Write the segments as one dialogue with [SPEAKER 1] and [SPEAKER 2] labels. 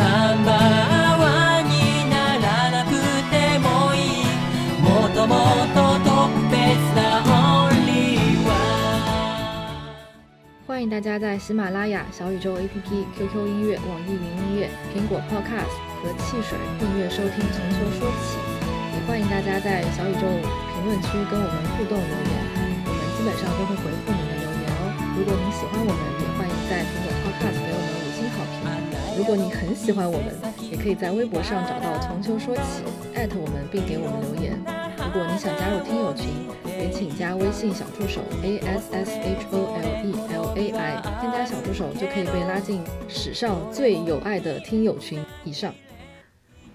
[SPEAKER 1] ナンバーワンにならなくてもいいもっともっと特別な Only One
[SPEAKER 2] 欢迎大家在喜马拉雅、小宇宙 APP、QQ 音乐、网易云音乐、苹果 Podcast 和汽水订阅收听《从球说起》，也欢迎大家在小宇宙评论区跟我们互动留言，我们基本上都会回复您的留言哦。如果您喜欢我们，也欢迎在苹果 Podcast 给我们五星好评。 如果你很喜欢我们，也可以在微博上找到“从球说起”，艾特我们并给我们留言。如果你想加入听友群，也请加微信小助手 a s s h o l e l a i，添加小助手就可以被拉进史上最有爱的听友群。以上。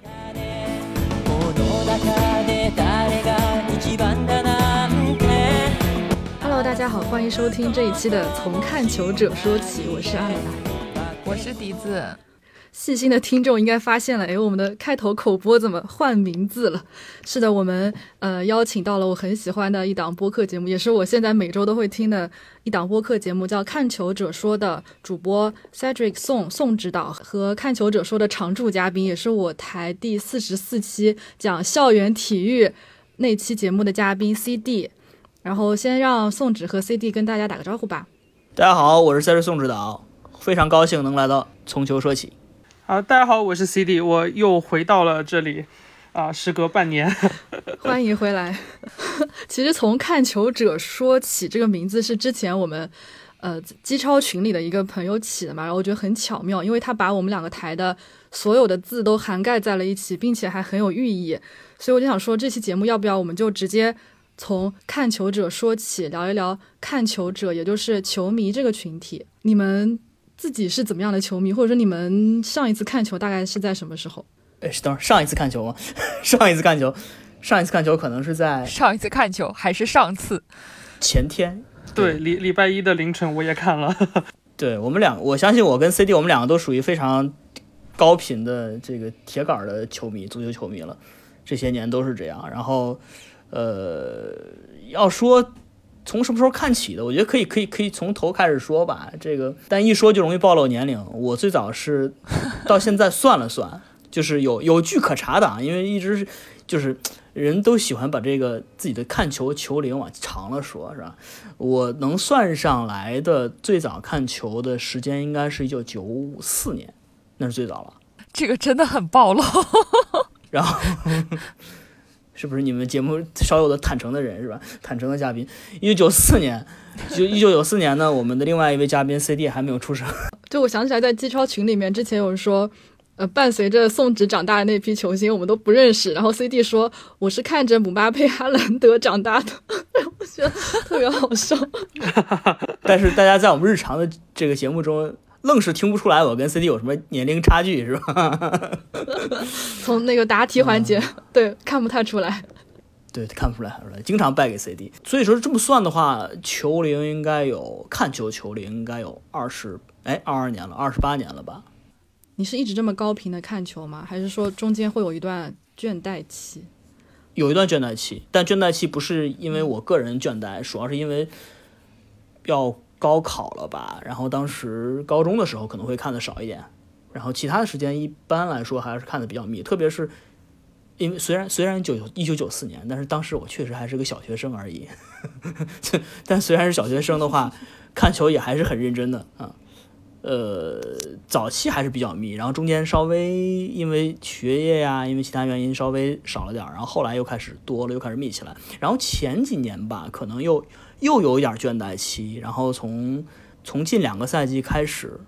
[SPEAKER 1] この中で誰が一番だなんて
[SPEAKER 2] Hello，大家好，欢迎收听这一期的《从看球者说起》，我是阿美达。
[SPEAKER 3] 我是笛子，
[SPEAKER 2] 细心的听众应该发现了，哎，我们的开头口播怎么换名字了？是的，我们呃邀请到了我很喜欢的一档播客节目，也是我现在每周都会听的一档播客节目，叫《看球者说》的主播 Cedric 宋宋指导和《看球者说》的常驻嘉宾，也是我台第四十四期讲校园体育那期节目的嘉宾 CD。然后先让宋指和 CD 跟大家打个招呼吧。
[SPEAKER 4] 大家好，我是 Cedric 宋指导，非常高兴能来到从球说起。
[SPEAKER 5] 啊，大家好，我是 CD，我又回到了这里，啊，时隔半年，
[SPEAKER 2] 欢迎回来。其实从看球者说起，这个名字是之前我们呃机超群里的一个朋友起的嘛，然后我觉得很巧妙，因为他把我们两个台的所有的字都涵盖在了一起，并且还很有寓意，所以我就想说，这期节目要不要我们就直接从看球者说起，聊一聊看球者，也就是球迷这个群体。你们自己是怎么样的球迷，或者说你们上一次看球大概是在什么时候？
[SPEAKER 4] 哎，等会儿上一次看球吗？上一次看球，上一次看球可能是在
[SPEAKER 3] 上一次看球还是上次？
[SPEAKER 4] 前天。
[SPEAKER 5] 对，礼礼拜一的凌晨我也看了，
[SPEAKER 4] 对我们两个，我相信我跟 CD 我们两个都属于非常高频的这个铁杆的球迷，足球球迷了。这些年都是这样。然后，呃，要说从什么时候看起的，我觉得可以可以可以从头开始说吧。这个，但一说就容易暴露年龄。我最早是到现在算了算，就是有有据可查的啊，因为一直是就是人都喜欢把这个自己的看球球龄往长了说，是吧？我能算上来的最早看球的时间应该是一九九四年，那是最早了。
[SPEAKER 3] 这个真的很暴露。
[SPEAKER 4] 然后，是不是你们节目少有的坦诚的人是吧？坦诚的嘉宾，一九九四年，就一九九四年呢，我们的另外一位嘉宾 CD 还没有出生。
[SPEAKER 2] 就我想起来，在机超群里面，之前有人说，呃，伴随着宋指长大的那批球星，我们都不认识。然后 CD 说，我是看着姆巴佩、哈兰德长大的，我觉得特别好笑。
[SPEAKER 4] 但是大家在我们日常的这个节目中，愣是听不出来我跟 CD 有什么年龄差距，是吧？
[SPEAKER 2] 从那个答题环节，对，看不太出来。
[SPEAKER 4] 对，看不出来，看不出来，经常败给 CD。所以说这么算的话，球龄应该有看球球龄应该有二十，哎，二二年了，二十八年了吧？
[SPEAKER 2] 你是一直这么高频的看球吗？还是说中间会有一段倦怠期？
[SPEAKER 4] 有一段倦怠期，但倦怠期不是因为我个人倦怠，主要是因为要高考了吧。然后当时高中的时候可能会看的少一点，然后其他的时间一般来说还是看的比较密。特别是因为虽然虽然九一九九四年，但是当时我确实还是个小学生而已。但虽然是小学生的话，看球也还是很认真的啊。呃，早期还是比较密，然后中间稍微因为学业呀，因为其他原因稍微少了点儿，然后后来又开始多了，又开始密起来。然后前几年吧，可能又又有一点倦怠期，然后从从近两个赛季开始，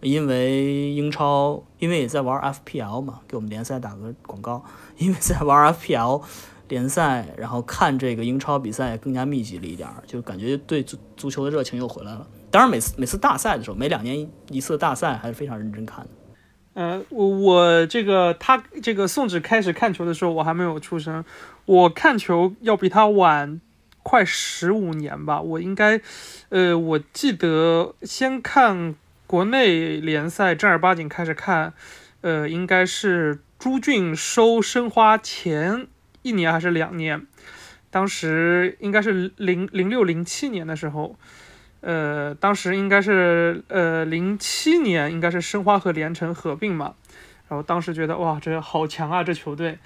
[SPEAKER 4] 因为英超，因为也在玩 FPL 嘛，给我们联赛打个广告，因为在玩 FPL 联赛，然后看这个英超比赛更加密集了一点，就感觉对足足球的热情又回来了。当然，每次每次大赛的时候，每两年一次大赛还是非常认真看的。
[SPEAKER 5] 呃，我我这个他这个宋指开始看球的时候，我还没有出生，我看球要比他晚快十五年吧。我应该，呃，我记得先看国内联赛，正儿八经开始看，呃，应该是朱俊收申花前一年还是两年，当时应该是零零六零七年的时候。呃，当时应该是呃零七年，应该是申花和联城合并嘛，然后当时觉得哇，这好强啊，这球队。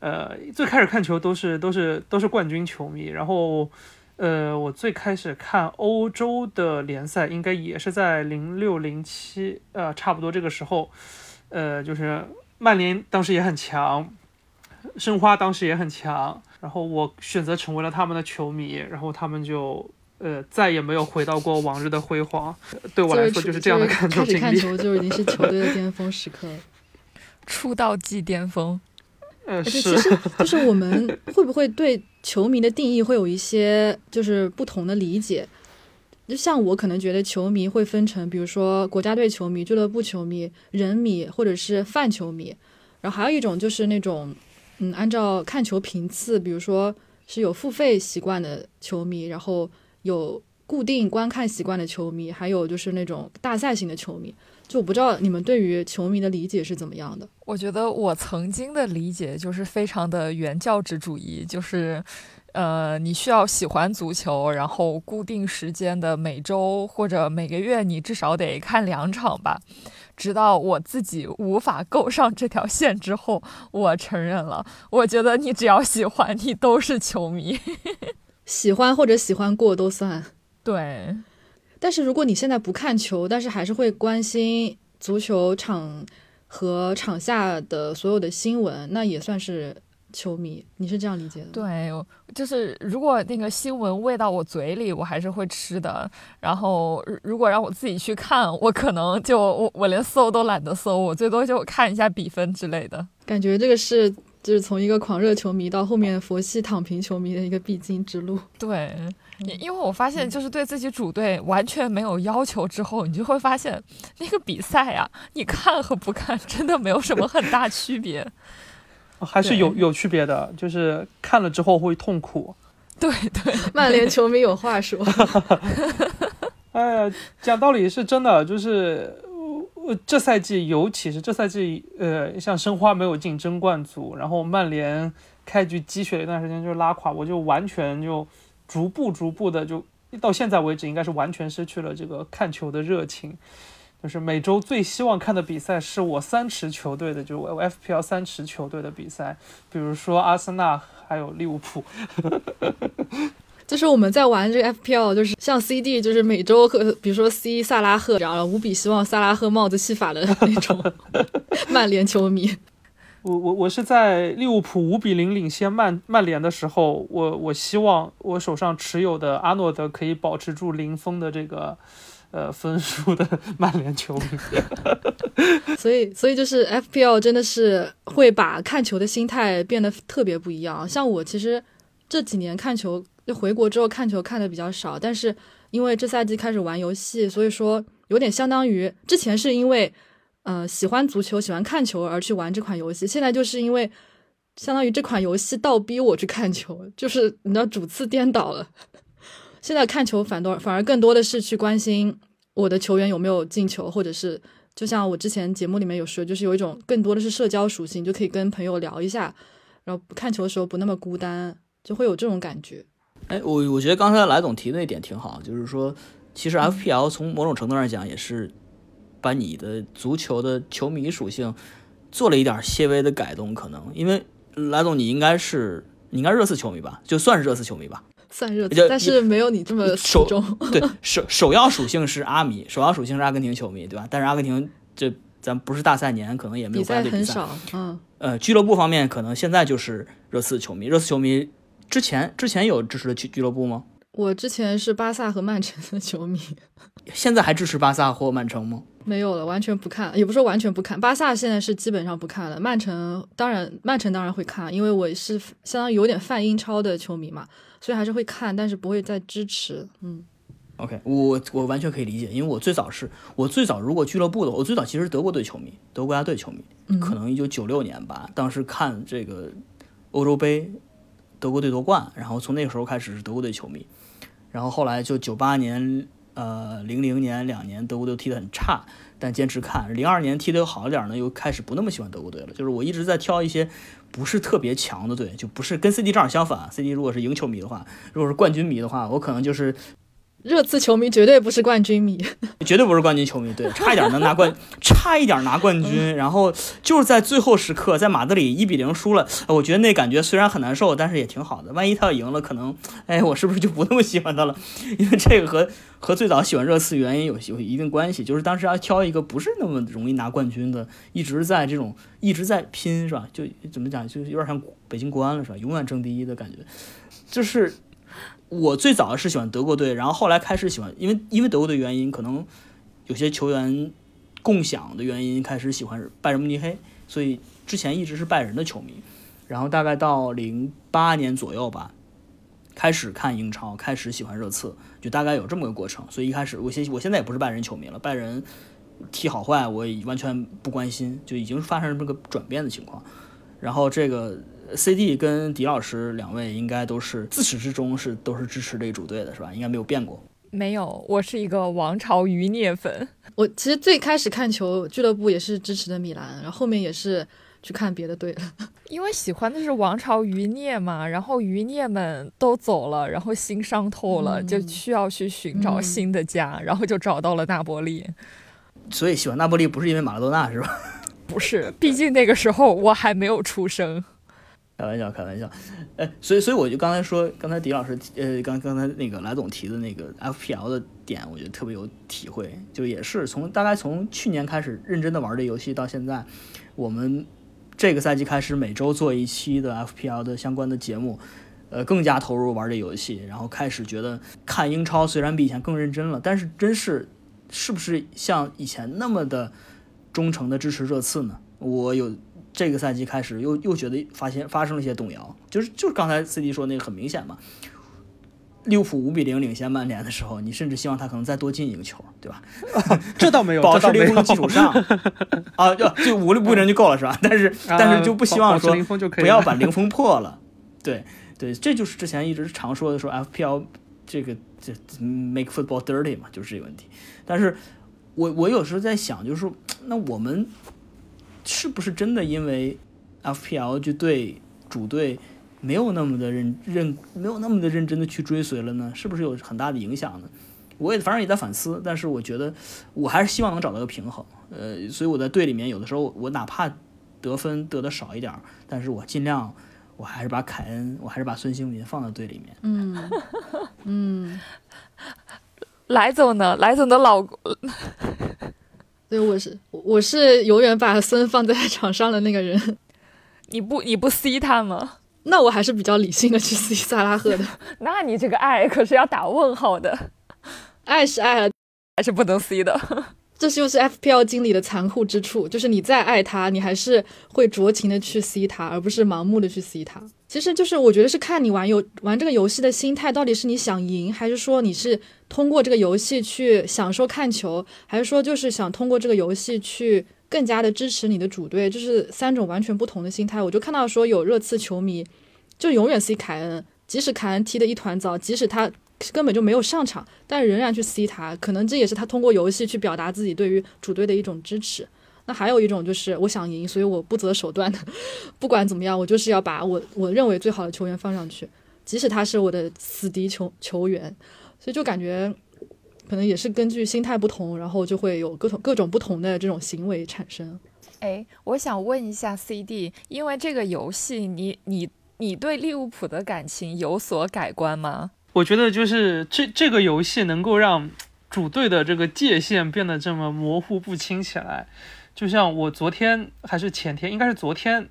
[SPEAKER 5] 呃，最开始看球都是都是都是冠军球迷，然后呃，我最开始看欧洲的联赛，应该也是在零六零七，呃，差不多这个时候，呃，就是曼联当时也很强，申花当时也很强，然后我选择成为了他们的球迷，然后他们就。呃，再也没有回到过往日的辉煌。对我来说，就是这样的看球经历。
[SPEAKER 2] 开始看球 就已经是球队的巅峰时刻了，
[SPEAKER 3] 出道即巅峰。
[SPEAKER 5] 呃，
[SPEAKER 2] 其实 就是我们会不会对球迷的定义会有一些就是不同的理解？就像我可能觉得球迷会分成，比如说国家队球迷、俱乐部球迷、人迷或者是泛球迷，然后还有一种就是那种嗯，按照看球频次，比如说是有付费习惯的球迷，然后。有固定观看习惯的球迷，还有就是那种大赛型的球迷，就我不知道你们对于球迷的理解是怎么样的。
[SPEAKER 3] 我觉得我曾经的理解就是非常的原教旨主义，就是，呃，你需要喜欢足球，然后固定时间的每周或者每个月你至少得看两场吧。直到我自己无法够上这条线之后，我承认了。我觉得你只要喜欢，你都是球迷。
[SPEAKER 2] 喜欢或者喜欢过都算，
[SPEAKER 3] 对。
[SPEAKER 2] 但是如果你现在不看球，但是还是会关心足球场和场下的所有的新闻，那也算是球迷。你是这样理解的？
[SPEAKER 3] 对，就是如果那个新闻喂到我嘴里，我还是会吃的。然后如果让我自己去看，我可能就我我连搜都懒得搜，我最多就看一下比分之类的。
[SPEAKER 2] 感觉这个是。就是从一个狂热球迷到后面佛系躺平球迷的一个必经之路。
[SPEAKER 3] 对，因为我发现，就是对自己主队完全没有要求之后，你就会发现那个比赛啊，你看和不看真的没有什么很大区别，
[SPEAKER 5] 还是有有区别的，就是看了之后会痛苦。
[SPEAKER 3] 对对，
[SPEAKER 2] 曼联球迷有话说。
[SPEAKER 5] 哎呀，讲道理是真的，就是。这赛季，尤其是这赛季，呃，像申花没有进争冠组，然后曼联开局积雪了一段时间就拉垮，我就完全就逐步逐步的就到现在为止，应该是完全失去了这个看球的热情。就是每周最希望看的比赛是我三池球队的，就是我 FPL 三池球队的比赛，比如说阿森纳还有利物浦。
[SPEAKER 2] 就是我们在玩这个 FPL，就是像 CD，就是每周和比如说 C 萨拉赫，然后无比希望萨拉赫帽子戏法的那种 曼联球迷。
[SPEAKER 5] 我我我是在利物浦五比零领先曼曼联的时候，我我希望我手上持有的阿诺德可以保持住零封的这个呃分数的曼联球迷。
[SPEAKER 2] 所以所以就是 FPL 真的是会把看球的心态变得特别不一样。像我其实这几年看球。就回国之后看球看的比较少，但是因为这赛季开始玩游戏，所以说有点相当于之前是因为，呃，喜欢足球、喜欢看球而去玩这款游戏，现在就是因为相当于这款游戏倒逼我去看球，就是你知道主次颠倒了。现在看球反多反而更多的是去关心我的球员有没有进球，或者是就像我之前节目里面有说，就是有一种更多的是社交属性，就可以跟朋友聊一下，然后看球的时候不那么孤单，就会有这种感觉。
[SPEAKER 4] 哎，我我觉得刚才来总提的那点挺好，就是说，其实 FPL 从某种程度上讲也是把你的足球的球迷属性做了一点些微的改动，可能因为来总你应该是你应该热刺球迷吧，就算是热刺球迷吧，
[SPEAKER 2] 算热刺，但是没有你这么
[SPEAKER 4] 首
[SPEAKER 2] 重。
[SPEAKER 4] 对 首首要属性是阿迷，首要属性是阿根廷球迷，对吧？但是阿根廷这咱不是大赛年，可能也没有比赛
[SPEAKER 2] 很少，嗯
[SPEAKER 4] 呃，俱乐部方面可能现在就是热刺球迷，热刺球迷。之前之前有支持的俱俱乐部吗？
[SPEAKER 2] 我之前是巴萨和曼城的球迷，
[SPEAKER 4] 现在还支持巴萨或曼城吗？
[SPEAKER 2] 没有了，完全不看，也不是说完全不看。巴萨现在是基本上不看了，曼城当然曼城当然会看，因为我是相当于有点泛英超的球迷嘛，所以还是会看，但是不会再支持。嗯
[SPEAKER 4] ，OK，我我完全可以理解，因为我最早是我最早如果俱乐部的，我最早其实德国队球迷，德国国家队球迷，可能一九九六年吧，当时看这个欧洲杯。德国队夺冠，然后从那个时候开始是德国队球迷，然后后来就九八年、呃零零年两年德国队踢得很差，但坚持看。零二年踢得又好一点呢，又开始不那么喜欢德国队了。就是我一直在挑一些不是特别强的队，就不是跟 CD 正好相反。CD 如果是赢球迷的话，如果是冠军迷的话，我可能就是
[SPEAKER 2] 热刺球迷绝对不是冠军迷，
[SPEAKER 4] 绝对不是冠军球迷，对，差一点能拿冠，差一点拿冠军，然后就是在最后时刻，在马德里一比零输了，我觉得那感觉虽然很难受，但是也挺好的。万一他要赢了，可能，哎，我是不是就不那么喜欢他了？因为这个和和最早喜欢热刺原因有有一定关系，就是当时要挑一个不是那么容易拿冠军的，一直在这种一直在拼，是吧？就怎么讲，就有点像北京国安了，是吧？永远争第一的感觉，就是。我最早是喜欢德国队，然后后来开始喜欢，因为因为德国队原因，可能有些球员共享的原因，开始喜欢拜仁慕尼黑，所以之前一直是拜仁的球迷。然后大概到零八年左右吧，开始看英超，开始喜欢热刺，就大概有这么个过程。所以一开始我现我现在也不是拜仁球迷了，拜仁踢好坏我完全不关心，就已经发生这么个转变的情况。然后这个。C D 跟狄老师两位应该都是自始至终是都是支持这个主队的，是吧？应该没有变过。
[SPEAKER 3] 没有，我是一个王朝余孽粉。
[SPEAKER 2] 我其实最开始看球俱乐部也是支持的米兰，然后后面也是去看别的队了。
[SPEAKER 3] 因为喜欢的是王朝余孽嘛，然后余孽们都走了，然后心伤透了，就需要去寻找新的家，然后就找到了那波利。
[SPEAKER 4] 所以喜欢那波利不是因为马拉多纳是吧？
[SPEAKER 3] 不是，毕竟那个时候我还没有出生。
[SPEAKER 4] 开玩笑，开玩笑，哎，所以，所以我就刚才说，刚才狄老师，呃，刚刚才那个来总提的那个 FPL 的点，我觉得特别有体会，就也是从大概从去年开始认真的玩这游戏到现在，我们这个赛季开始每周做一期的 FPL 的相关的节目，呃，更加投入玩这游戏，然后开始觉得看英超虽然比以前更认真了，但是真是是不是像以前那么的忠诚的支持热刺呢？我有。这个赛季开始又又觉得发现发生了一些动摇，就是就是刚才 C D 说那个很明显嘛，利物浦五比零领先曼联的时候，你甚至希望他可能再多进一个球，对吧？
[SPEAKER 5] 这倒没有，
[SPEAKER 4] 保持零封的基础上啊，就就五六比零就够了是吧？但是 但是就不希望说不要把零封破了，对对，这就是之前一直常说的说 F P L 这个这 make football dirty 嘛，就是这个问题。但是我我有时候在想，就是说那我们。是不是真的因为 FPL 就对主队没有那么的认认没有那么的认真的去追随了呢？是不是有很大的影响呢？我也反正也在反思，但是我觉得我还是希望能找到个平衡。呃，所以我在队里面有的时候我哪怕得分得的少一点，但是我尽量我还是把凯恩，我还是把孙兴民放到队里面。
[SPEAKER 2] 嗯嗯，
[SPEAKER 3] 来总呢？来总的老公。
[SPEAKER 2] 对，我是我是永远把孙放在场上的那个人。
[SPEAKER 3] 你不你不 C 他吗？
[SPEAKER 2] 那我还是比较理性的去 C 萨拉赫的。
[SPEAKER 3] 那你这个爱可是要打问号的，
[SPEAKER 2] 爱是爱了，
[SPEAKER 3] 还是不能 C 的。
[SPEAKER 2] 这就是 FPL 经理的残酷之处，就是你再爱他，你还是会酌情的去 C 他，而不是盲目的去 C 他。其实就是我觉得是看你玩游玩这个游戏的心态，到底是你想赢，还是说你是通过这个游戏去享受看球，还是说就是想通过这个游戏去更加的支持你的主队，就是三种完全不同的心态。我就看到说有热刺球迷就永远 C 凯恩，即使凯恩踢的一团糟，即使他。根本就没有上场，但仍然去 C 他，可能这也是他通过游戏去表达自己对于主队的一种支持。那还有一种就是我想赢，所以我不择手段的，不管怎么样，我就是要把我我认为最好的球员放上去，即使他是我的死敌球球员。所以就感觉可能也是根据心态不同，然后就会有各种各种不同的这种行为产生。
[SPEAKER 3] 哎，我想问一下 CD，因为这个游戏，你你你对利物浦的感情有所改观吗？
[SPEAKER 5] 我觉得就是这这个游戏能够让主队的这个界限变得这么模糊不清起来，就像我昨天还是前天，应该是昨天，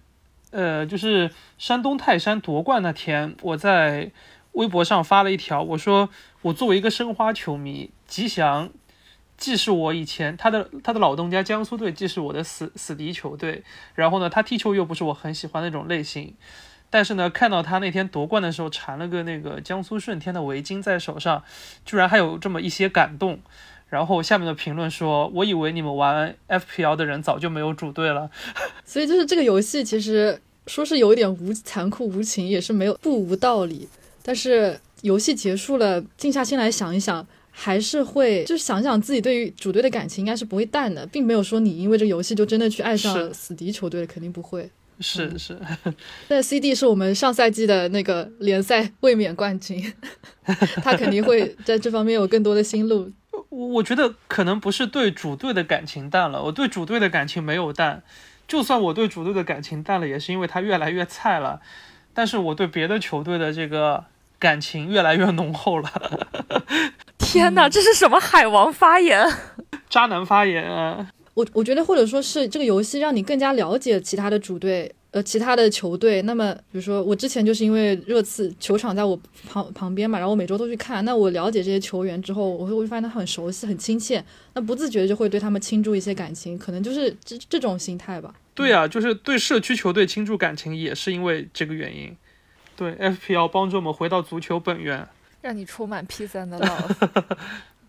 [SPEAKER 5] 呃，就是山东泰山夺冠那天，我在微博上发了一条，我说我作为一个申花球迷，吉祥既是我以前他的他的老东家江苏队，既是我的死死敌球队，然后呢，他踢球又不是我很喜欢那种类型。但是呢，看到他那天夺冠的时候缠了个那个江苏舜天的围巾在手上，居然还有这么一些感动。然后下面的评论说：“我以为你们玩 FPL 的人早就没有主队了。”
[SPEAKER 2] 所以就是这个游戏其实说是有一点无残酷无情，也是没有不无道理。但是游戏结束了，静下心来想一想，还是会就是想想自己对于主队的感情应该是不会淡的，并没有说你因为这个游戏就真的去爱上死敌球队，肯定不会。
[SPEAKER 5] 是是，
[SPEAKER 2] 但 CD 是我们上赛季的那个联赛卫冕冠军，他肯定会在这方面有更多的心路。
[SPEAKER 5] 我我觉得可能不是对主队的感情淡了，我对主队的感情没有淡。就算我对主队的感情淡了，也是因为他越来越菜了。但是我对别的球队的这个感情越来越浓厚了。
[SPEAKER 3] 天哪，这是什么海王发言？
[SPEAKER 5] 渣男发言啊！
[SPEAKER 2] 我我觉得，或者说是这个游戏让你更加了解其他的主队，呃，其他的球队。那么，比如说我之前就是因为热刺球场在我旁旁边嘛，然后我每周都去看。那我了解这些球员之后，我会会发现他很熟悉、很亲切，那不自觉就会对他们倾注一些感情，可能就是这这种心态吧。
[SPEAKER 5] 对呀、就是对社区球队倾注感情，也是因为这个原因。对，FPL 帮助我们回到足球本源。
[SPEAKER 3] 让你充满 P 三的 love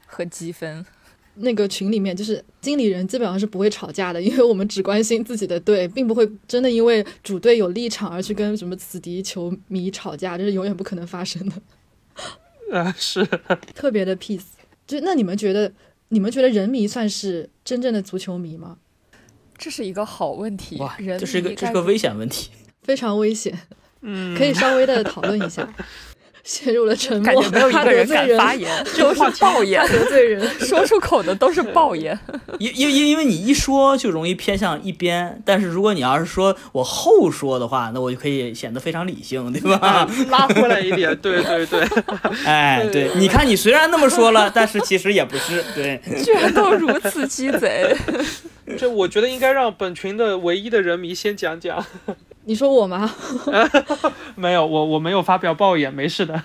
[SPEAKER 3] 和积分。
[SPEAKER 2] 那个群里面，就是经理人基本上是不会吵架的，因为我们只关心自己的队，并不会真的因为主队有立场而去跟什么死敌球迷吵架，这是永远不可能发生的。
[SPEAKER 5] 啊，是
[SPEAKER 2] 特别的 peace。就 那你们觉得，你们觉得人迷算是真正的足球迷吗？
[SPEAKER 3] 这是一个好问题。
[SPEAKER 4] 哇，
[SPEAKER 3] 人
[SPEAKER 4] 这是一个这是个危险问题。
[SPEAKER 2] 非常危险，
[SPEAKER 5] 嗯，
[SPEAKER 2] 可以稍微的讨论一下。陷入了沉默，
[SPEAKER 3] 感觉没有一
[SPEAKER 2] 怕
[SPEAKER 3] 个人敢发言，都是抱怨
[SPEAKER 2] 怕，得罪人。
[SPEAKER 3] 说出口的都是抱怨。
[SPEAKER 4] 因因因因为你一说就容易偏向一边，但是如果你要是说我后说的话，那我就可以显得非常理性，对吧？
[SPEAKER 5] 拉回来一点，对对对，
[SPEAKER 4] 哎，对，你看你虽然那么说了，但是其实也不是，对，
[SPEAKER 3] 居然都如此鸡贼，
[SPEAKER 5] 这我觉得应该让本群的唯一的人迷先讲讲。
[SPEAKER 2] 你说我吗？
[SPEAKER 5] 没有，我我没有发表抱怨，没事的。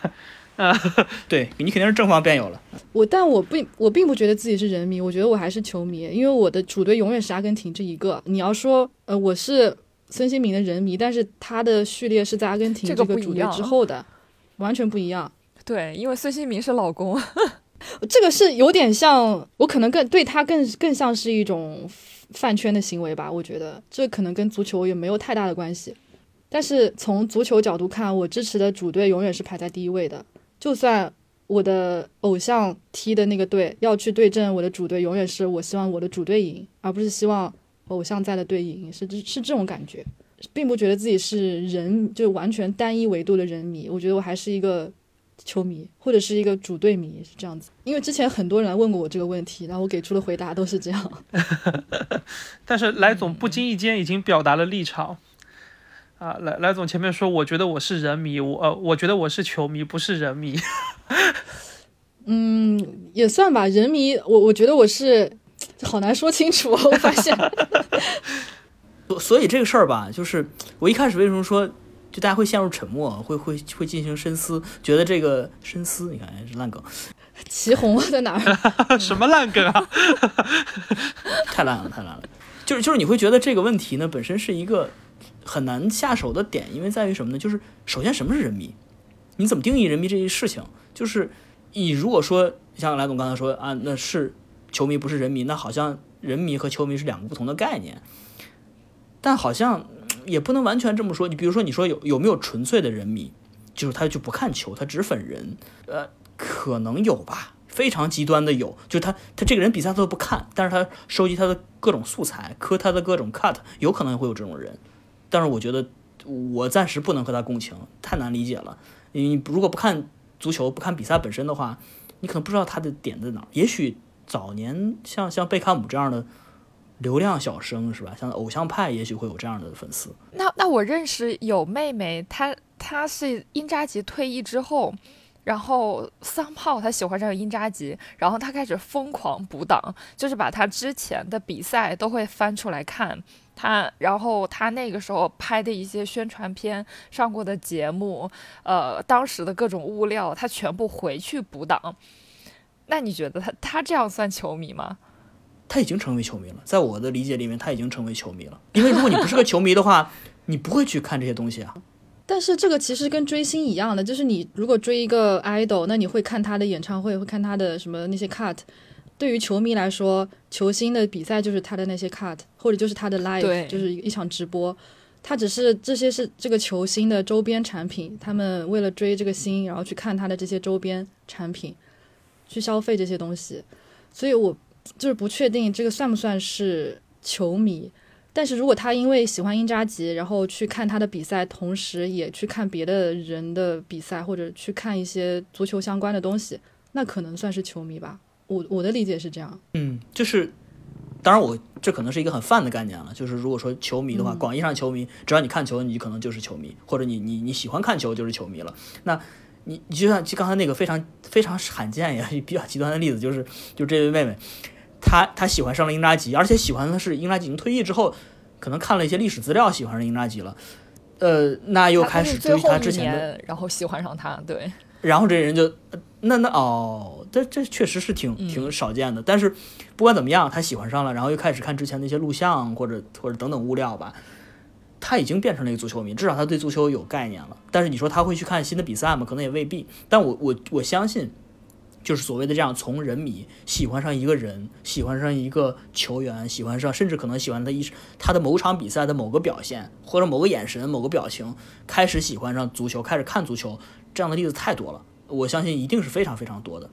[SPEAKER 4] 啊 对你肯定是正方辩友了。
[SPEAKER 2] 我，但我并我并不觉得自己是人迷，我觉得我还是球迷，因为我的主队永远是阿根廷这一个。你要说，呃，我是孙兴民的人迷，但是他的序列是在阿根廷
[SPEAKER 3] 这
[SPEAKER 2] 这个主队之后的，完全不一样。
[SPEAKER 3] 对，因为孙兴民是老公，
[SPEAKER 2] 这个是有点像，我可能更对他更更像是一种饭圈的行为吧。我觉得这可能跟足球也没有太大的关系。但是从足球角度看，我支持的主队永远是排在第一位的。就算我的偶像踢的那个队要去对阵我的主队，永远是我希望我的主队赢，而不是希望偶像在的队赢，是这是这种感觉，并不觉得自己是人，就完全单一维度的人迷。我觉得我还是一个球迷，或者是一个主队迷，是这样子。因为之前很多人来问过我这个问题，然后我给出的回答都是这样。
[SPEAKER 5] 但是来总不经意间已经表达了立场。啊，来来总前面说，我觉得我是人迷，我呃，我觉得我是球迷，不是人迷。
[SPEAKER 2] 嗯，也算吧，人迷，我我觉得我是好难说清楚，我发现。
[SPEAKER 4] 所所以这个事儿吧，就是我一开始为什么说，就大家会陷入沉默，会会会进行深思，觉得这个深思，你看哎是烂梗，
[SPEAKER 2] 祁红在哪儿？
[SPEAKER 5] 什么烂梗啊？
[SPEAKER 4] 太烂了，太烂了。就是就是你会觉得这个问题呢本身是一个很难下手的点，因为在于什么呢？就是首先什么是人迷？你怎么定义人民这一事情？就是你如果说像来总刚才说啊，那是球迷不是人民，那好像人迷和球迷是两个不同的概念。但好像嗯也不能完全这么说。你比如说，你说有有没有纯粹的人迷，就是他就不看球，他只粉人？呃，可能有吧，非常极端的有，就他他这个人比赛他都不看，但是他收集他的各种素材，磕他的各种 cut，有可能会有这种人。但是我觉得我暂时不能和他共情，太难理解了。你如果不看足球，不看比赛本身的话，你可能不知道他的点在哪。也许早年像像贝克汉姆这样的流量小生是吧？像偶像派，也许会有这样的粉丝。
[SPEAKER 3] 那那我认识有妹妹，她她是因扎吉退役之后，然后桑炮她喜欢上因扎吉，然后她开始疯狂补档，就是把她之前的比赛都会翻出来看。她然后她那个时候拍的一些宣传片、上过的节目，呃，当时的各种物料，她全部回去补档。那你觉得她她这样算球迷吗？
[SPEAKER 4] 他已经成为球迷了，在我的理解里面，他已经成为球迷了。因为如果你不是个球迷的话，你不会去看这些东西啊。
[SPEAKER 2] 但是这个其实跟追星一样的，就是你如果追一个 idol，那你会看他的演唱会，会看他的什么那些 cut。对于球迷来说，球星的比赛就是他的那些 cut，或者就是他的 live，就是一场直播。他只是这些是这个球星的周边产品，他们为了追这个星，然后去看他的这些周边产品，去消费这些东西。所以我就是不确定这个算不算是球迷。但是如果他因为喜欢英扎吉，然后去看他的比赛，同时也去看别的人的比赛，或者去看一些足球相关的东西，那可能算是球迷吧。我我的理解是这样。
[SPEAKER 4] 嗯，就是，当然我这可能是一个很泛的概念了。就是如果说球迷的话，
[SPEAKER 2] 嗯
[SPEAKER 4] 广义上球迷，只要你看球，你可能就是球迷，或者你你你喜欢看球就是球迷了。那你你就像就刚才那个非常非常罕见也 比较极端的例子，就是就这位妹妹，她她喜欢上了英扎吉，而且喜欢的是英扎吉已经退役之后，可能看了一些历史资料，喜欢上英扎吉了。呃，那又开始追他之前的，
[SPEAKER 3] 然后喜欢上他，对，
[SPEAKER 4] 然后这人就，呃那那哦，这这确实是挺
[SPEAKER 3] 嗯
[SPEAKER 4] 挺少见的。但是不管怎么样，他喜欢上了，然后又开始看之前那些录像或者或者等等物料吧，他已经变成了一个足球迷，至少他对足球有概念了。但是你说他会去看新的比赛吗？可能也未必。但我我我相信，就是所谓的这样从人迷喜欢上一个人，喜欢上一个球员，喜欢上甚至可能喜欢他一他的某场比赛的某个表现，或者某个眼神、某个表情，开始喜欢上足球，开始看足球，这样的例子太多了。我相信一定是非常非常多的。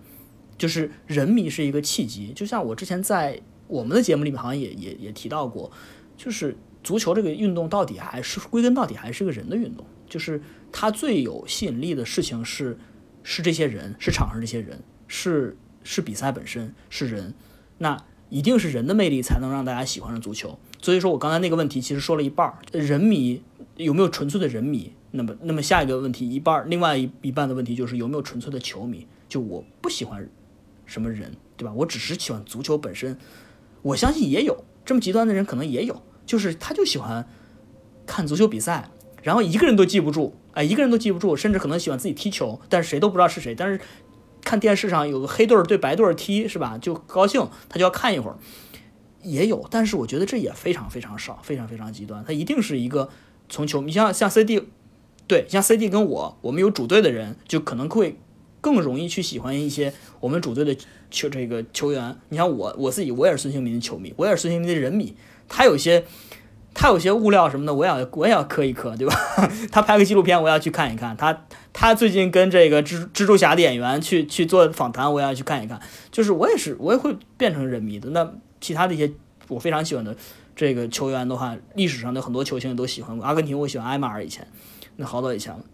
[SPEAKER 4] 就是人迷是一个契机，就像我之前在我们的节目里面好像也也也提到过，就是足球这个运动到底还是归根到底还是个人的运动，就是它最有吸引力的事情是是这些人，是场上这些人，是是比赛本身，是人，那一定是人的魅力才能让大家喜欢上足球。所以说我刚才那个问题其实说了一半，人迷有没有纯粹的人迷？那么那么下一个问题一半，另外一一半的问题就是有没有纯粹的球迷？就我不喜欢什么人，对吧？我只是喜欢足球本身。我相信也有这么极端的人，可能也有，就是他就喜欢看足球比赛，然后一个人都记不住，哎，一个人都记不住，甚至可能喜欢自己踢球，但是谁都不知道是谁。但是看电视上有个黑队儿对白队儿踢，是吧？就高兴，他就要看一会儿。也有，但是我觉得这也非常非常少，非常非常极端。他一定是一个从球迷，像像 CD，对，像 CD 跟我，我们有主队的人，就可能会更容易去喜欢一些我们主队的球这个球员。你像我，我自己我也是孙兴民的球迷，我也是孙兴民的人迷。他有些他有些物料什么的，我也我也要磕一磕，对吧？他拍个纪录片，我要去看一看。他他最近跟这个蜘蜘蛛侠的演员去去做访谈，我也要去看一看。就是我也是我也会变成人迷的。那其他的一些我非常喜欢的这个球员的话，历史上的很多球星都喜欢过。阿根廷我喜欢埃马尔，以前那好早以前了，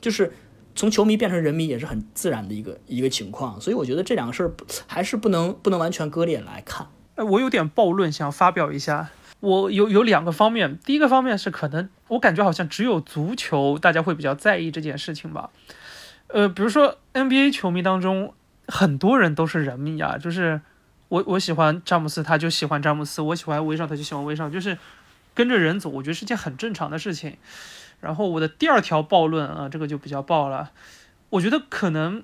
[SPEAKER 4] 就是从球迷变成人迷也是很自然的一个一个情况。所以我觉得这两个事儿还是不能不能完全割裂来看。
[SPEAKER 5] 我有点暴论想发表一下。我有有两个方面，第一个方面是可能我感觉好像只有足球大家会比较在意这件事情吧。呃，比如说 NBA 球迷当中，很多人都是人迷啊，就是我我喜欢詹姆斯，他就喜欢詹姆斯；我喜欢威少，他就喜欢威少，就是跟着人走，我觉得是件很正常的事情。然后我的第二条暴论啊，这个就比较爆了，我觉得可能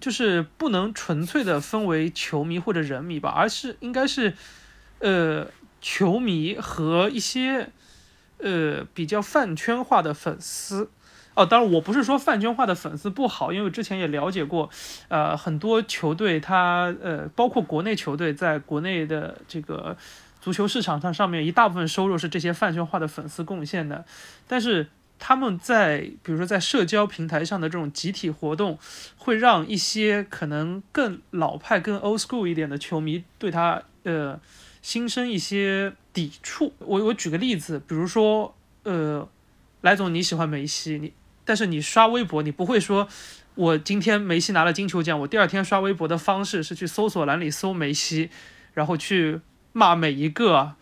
[SPEAKER 5] 就是不能纯粹的分为球迷或者人迷吧，而是应该是呃球迷和一些呃比较饭圈化的粉丝。哦，当然我不是说饭圈化的粉丝不好，因为之前也了解过，呃，很多球队它呃，包括国内球队在国内的这个足球市场上上面，一大部分收入是这些饭圈化的粉丝贡献的，但是他们在比如说在社交平台上的这种集体活动，会让一些可能更老派、更 old school 一点的球迷对他呃心生一些抵触。我我举个例子，比如说呃，来总你喜欢梅西，你但是你刷微博，你不会说我今天梅西拿了金球奖，我第二天刷微博的方式是去搜索栏里搜梅西，然后去骂每一个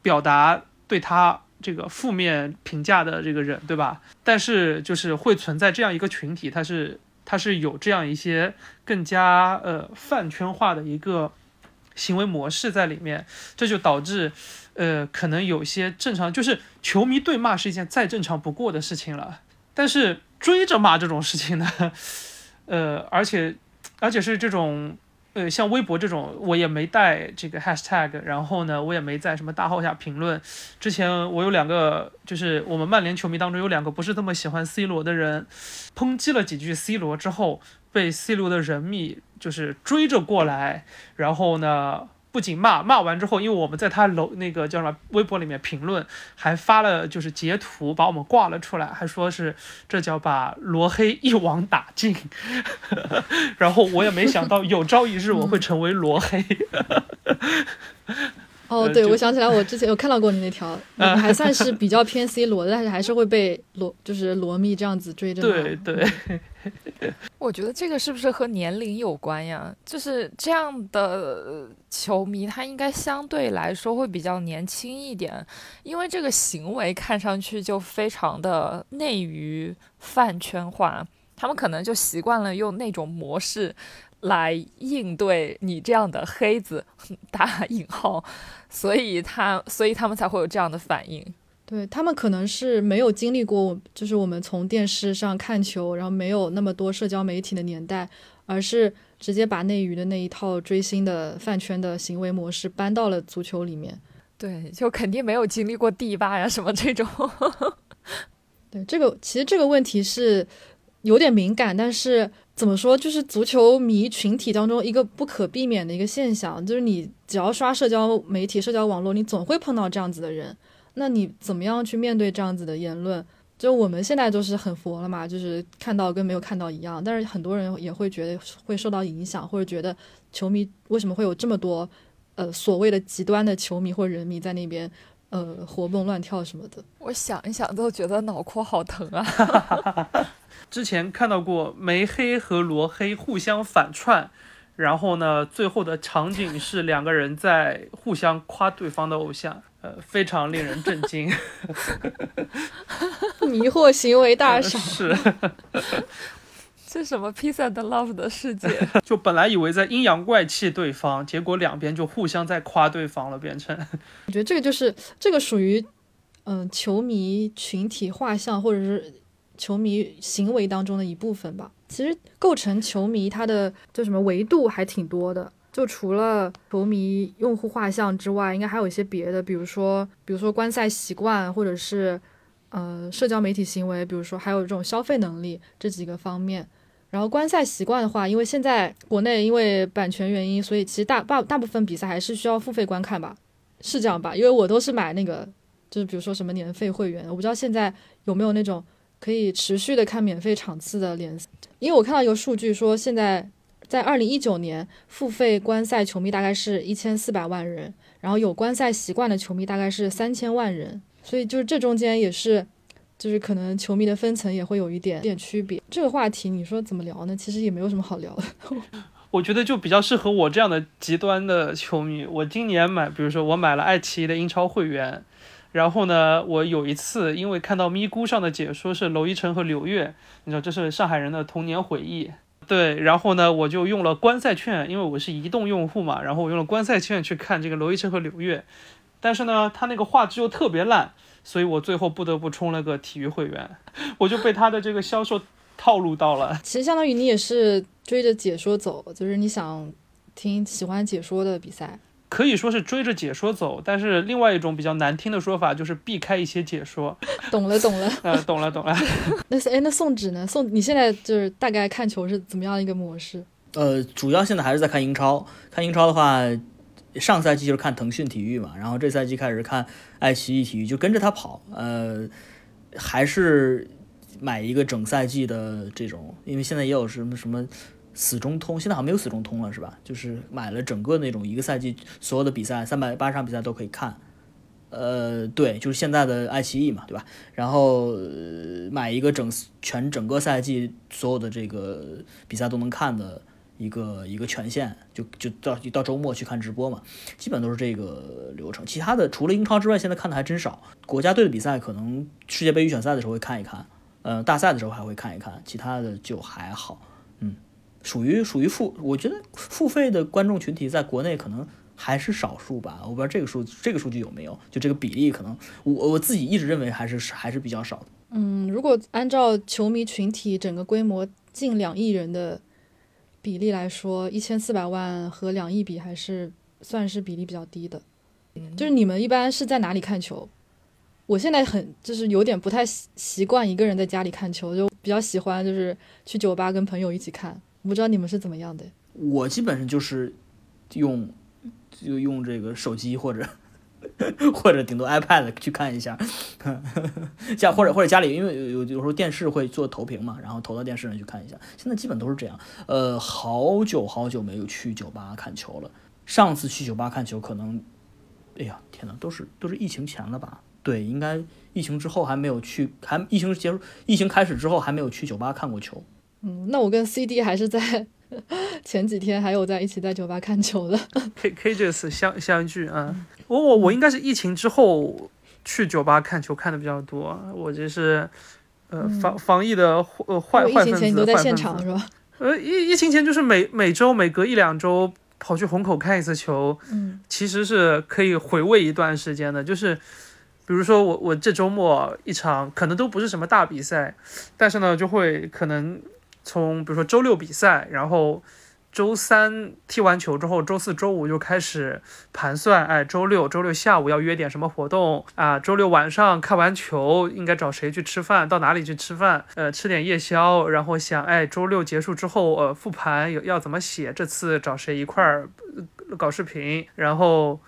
[SPEAKER 5] 表达对他这个负面评价的这个人，对吧？但是就是会存在这样一个群体，它是它是有这样一些更加呃饭圈化的一个行为模式在里面，这就导致呃可能有些正常就是球迷对骂是一件再正常不过的事情了，但是追着骂这种事情呢，呃，而且而且是这种。呃，像微博这种，我也没带这个 hashtag，然后呢，我也没在什么大号下评论。之前我有两个，就是我们曼联球迷当中有两个不是这么喜欢 C 罗的人，抨击了几句 C 罗之后，被 C 罗的人迷就是追着过来，然后呢，不仅骂，骂完之后，因为我们在他楼那个叫什么微博里面评论，还发了就是截图，把我们挂了出来，还说是这叫把罗黑一网打尽。然后我也没想到有朝一日我会成为罗黑。
[SPEAKER 2] 哦，对，我想起来，我之前有看到过你那条，你还算是比较偏 C 罗的，但是还是会被罗就是罗密这样子追着。
[SPEAKER 5] 对对，
[SPEAKER 3] 我觉得这个是不是和年龄有关呀？就是这样的呃球迷，他应该相对来说会比较年轻一点，因为这个行为看上去就非常的内娱饭圈化，他们可能就习惯了用那种模式来应对你这样的黑子 打引号，所以他所以他们才会有这样的反应。
[SPEAKER 2] 对他们可能是没有经历过，就是我们从电视上看球，然后没有那么多社交媒体的年代，而是直接把内娱的那一套追星的饭圈的行为模式搬到了足球里面。
[SPEAKER 3] 对，就肯定没有经历过地霸呀什么这种。
[SPEAKER 2] 对这个，其实这个问题是有点敏感，但是怎么说，就是足球迷群体当中一个不可避免的一个现象，就是你只要刷社交媒体、社交网络，你总会碰到这样子的人。那你怎么样去面对这样子的言论？就我们现在都是很佛了嘛，就是看到跟没有看到一样，但是很多人也会觉得会受到影响，或者觉得球迷为什么会有这么多呃所谓的极端的球迷或人迷在那边呃活蹦乱跳什么的。
[SPEAKER 3] 我想一想都觉得脑壳好疼啊！
[SPEAKER 5] 之前看到过梅黑和罗黑互相反串，然后呢，最后的场景是两个人在互相夸对方的偶像，呃，非常令人震惊。
[SPEAKER 2] 迷惑行为大赏。
[SPEAKER 5] 是，
[SPEAKER 3] 这什么 peace and love 的世界？
[SPEAKER 5] 就本来以为在阴阳怪气对方，结果两边就互相在夸对方了，变成。
[SPEAKER 2] 我觉得这个就是这个属于嗯、球迷群体画像或者是球迷行为当中的一部分吧。其实构成球迷他的就什么维度还挺多的。就除了球迷用户画像之外，应该还有一些别的，比如说，比如说观赛习惯，或者是呃社交媒体行为，比如说还有这种消费能力这几个方面。然后观赛习惯的话，因为现在国内因为版权原因，所以其实大大大部分比赛还是需要付费观看吧，是这样吧？因为我都是买那个，就是比如说什么年费会员，我不知道现在有没有那种可以持续的看免费场次的联赛。因为我看到一个数据说，现在在二零一九年付费观赛球迷大概是一千四百万人，然后有观赛习惯的球迷大概是三千万人，所以就是这中间也是。就是可能球迷的分层也会有一点点区别。这个话题你说怎么聊呢？其实也没有什么好聊的。
[SPEAKER 5] 我觉得就比较适合我这样的极端的球迷。我今年买，比如说我买了爱奇艺的英超会员，然后呢，我有一次因为看到咪咕上的解说是娄艺晨和刘越，你知道这是上海人的童年回忆。对，然后呢，我就用了观赛券，因为我是移动用户嘛，然后我用了观赛券去看这个娄艺晨和刘越，但是呢，他那个画质又特别烂，所以我最后不得不充了个体育会员，我就被他的这个销售套路到了。
[SPEAKER 2] 其实相当于你也是追着解说走，就是你想听喜欢解说的比赛。
[SPEAKER 5] 可以说是追着解说走，但是另外一种比较难听的说法就是避开一些解说。
[SPEAKER 2] 懂了，懂了。
[SPEAKER 5] 呃，懂了，懂了。
[SPEAKER 2] 那是哎，那宋纸呢？宋，你现在就是大概看球是怎么样一个模式？
[SPEAKER 4] 呃，主要现在还是在看英超。看英超的话，上赛季就是看腾讯体育嘛，然后这赛季开始看爱奇艺体育，就跟着他跑。呃，还是买一个整赛季的这种，因为现在也有什么什么死忠通，现在好像没有死忠通了，是吧？就是买了整个那种一个赛季所有的比赛，三百八十场比赛都可以看。呃，对，就是现在的爱奇艺嘛，对吧？然后、买一个整全整个赛季所有的这个比赛都能看的一个一个权限，就就到到周末去看直播嘛，基本都是这个流程。其他的除了英超之外，现在看的还真少。国家队的比赛可能世界杯预选赛的时候会看一看，呃，大赛的时候还会看一看，其他的就还好。嗯，属于属于付，我觉得付费的观众群体在国内可能还是少数吧，我不知道这个数这个数据有没有，就这个比例可能我我自己一直认为还是还是比较少的。
[SPEAKER 2] 嗯，如果按照球迷群体整个规模近两亿人的比例来说，一千四百万和两亿比，还是算是比例比较低的。就是你们一般是在哪里看球？我现在很就是有点不太习习惯一个人在家里看球，就比较喜欢就是去酒吧跟朋友一起看。我不知道你们是怎么样的。
[SPEAKER 4] 我基本上就是用就用这个手机或者 或者顶多 iPad 去看一下，家或者或者家里，因为有有有时候电视会做投屏嘛，然后投到电视上去看一下。现在基本都是这样。呃，好久好久没有去酒吧看球了。上次去酒吧看球可能哎呀天哪，都是都是疫情前了吧？对，应该疫情之后还没有去，还疫情结束，疫情开始之后还没有去酒吧看过球。
[SPEAKER 2] 嗯，那我跟 CD 还是在 前几天还有在一起在酒吧看球的。
[SPEAKER 5] K K 这次相相聚啊，我我我应该是疫情之后去酒吧看球看的比较多，我这是呃防防疫的呃坏
[SPEAKER 2] 因为疫情前你都在现场是吧？
[SPEAKER 5] 呃，疫疫情前就是每每周每隔一两周跑去虹口看一次球，
[SPEAKER 2] 嗯，
[SPEAKER 5] 其实是可以回味一段时间的。就是比如说我我这周末一场可能都不是什么大比赛，但是呢就会可能从比如说周六比赛，然后周三踢完球之后，周四周五就开始盘算，哎，周六周六下午要约点什么活动啊？周六晚上看完球应该找谁去吃饭，到哪里去吃饭？呃，吃点夜宵，然后想，哎，周六结束之后，呃，复盘有要怎么写？这次找谁一块儿呃搞视频？然后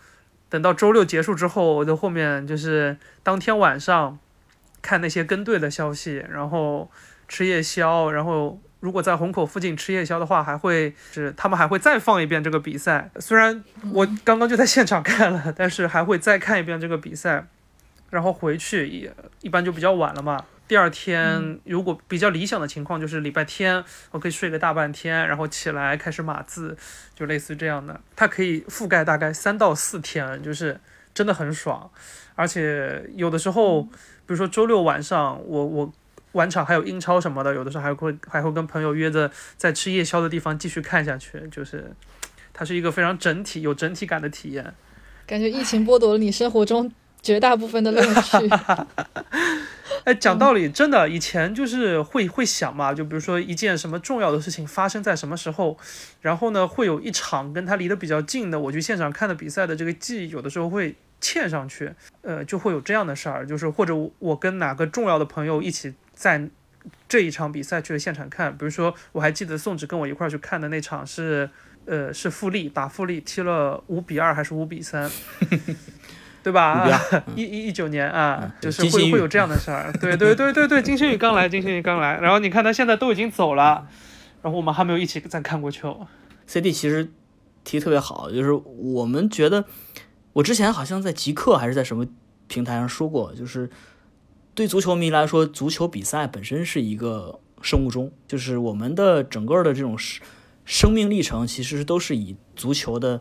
[SPEAKER 5] 等到周六结束之后，我的后面就是当天晚上看那些跟队的消息，然后吃夜宵，然后如果在虹口附近吃夜宵的话，还会是他们还会再放一遍这个比赛。虽然我刚刚就在现场看了，但是还会再看一遍这个比赛，然后回去也一般就比较晚了嘛。第二天如果比较理想的情况就是礼拜天，我可以睡个大半天，然后起来开始码字，就类似这样的。它可以覆盖大概三到四天，就是真的很爽。而且有的时候，比如说周六晚上，我我晚场还有英超什么的，有的时候还会还会跟朋友约着在吃夜宵的地方继续看下去，就是它是一个非常整体有整体感的体验。
[SPEAKER 2] 感觉疫情剥夺了你生活中绝大部分的乐趣。
[SPEAKER 5] 哎，讲道理，真的，以前就是会会想嘛，就比如说一件什么重要的事情发生在什么时候，然后呢，会有一场跟他离得比较近的，我去现场看的比赛的这个记忆，有的时候会嵌上去，呃，就会有这样的事儿，就是或者我我跟哪个重要的朋友一起在这一场比赛去了现场看，比如说我还记得宋纸跟我一块儿去看的那场是，呃，是富力打富力踢了五比二还是五比三，对吧
[SPEAKER 4] ？5比
[SPEAKER 5] 一一一九年啊
[SPEAKER 4] 嗯，
[SPEAKER 5] 就是会会有这样的事儿。对对对对对，金星宇刚来，金星宇刚来，然后你看他现在都已经走了，然后我们还没有一起再看过球。
[SPEAKER 4] CD 其实提特别好，就是我们觉得，我之前好像在极客还是在什么平台上说过，就是对足球迷来说，足球比赛本身是一个生物钟，就是我们的整个的这种生生命历程，其实都是以足球的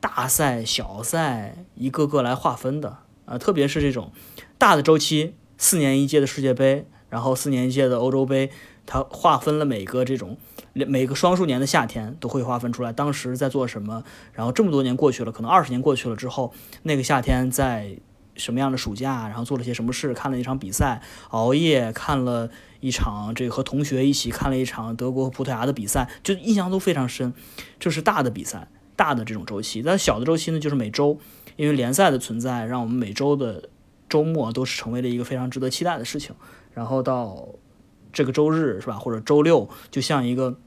[SPEAKER 4] 大赛、小赛一个个来划分的啊，特别是这种大的周期，四年一届的世界杯，然后四年一届的欧洲杯，它划分了每个这种。每个双数年的夏天都会划分出来，当时在做什么，然后这么多年过去了，可能二十年过去了之后，那个夏天在什么样的暑假，然后做了些什么事，看了一场比赛，熬夜看了一场这个和同学一起看了一场德国和葡萄牙的比赛，就印象都非常深。这是大的比赛，大的这种周期。但小的周期呢，就是每周，因为联赛的存在，让我们每周的周末都是成为了一个非常值得期待的事情。然后到这个周日是吧，或者周六，就像一个。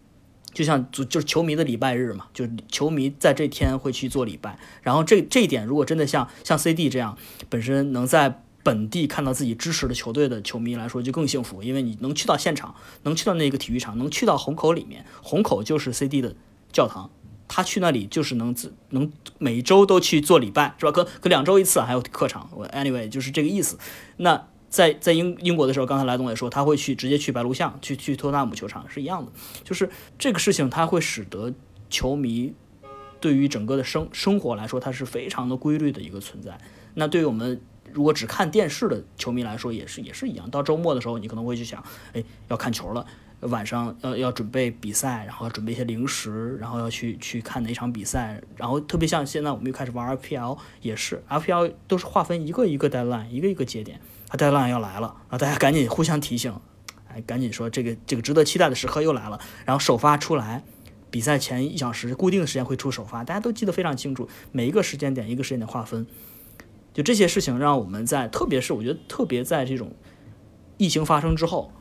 [SPEAKER 4] 就像足就是球迷的礼拜日嘛，就是球迷在这天会去做礼拜，然后这这一点如果真的像像 CD 这样，本身能在本地看到自己支持的球队的球迷来说就更幸福，因为你能去到现场，能去到那个体育场，能去到虹口里面，虹口就是 CD 的教堂，他去那里就是能自能每周都去做礼拜，是吧？可可两周一次，还有客场，我 anyway 就是这个意思。那在在英英国的时候，刚才来总也说他会去直接去白鹿巷，去去托纳姆球场是一样的，就是这个事情它会使得球迷对于整个的生生活来说，它是非常的规律的一个存在。那对于我们如果只看电视的球迷来说，也是也是一样。到周末的时候，你可能会去想，哎，要看球了。晚上要要准备比赛，然后要准备一些零食，然后要去去看哪场比赛，然后特别像现在我们又开始玩 FPL，也是 FPL 都是划分一个一个 deadline，一个一个节点，啊大浪要来了，啊大家赶紧互相提醒，哎赶紧说这个这个值得期待的时刻又来了，然后首发出来，比赛前一小时固定的时间会出首发，大家都记得非常清楚，每一个时间点一个时间点划分，就这些事情让我们在特别是我觉得特别在这种疫情发生之后，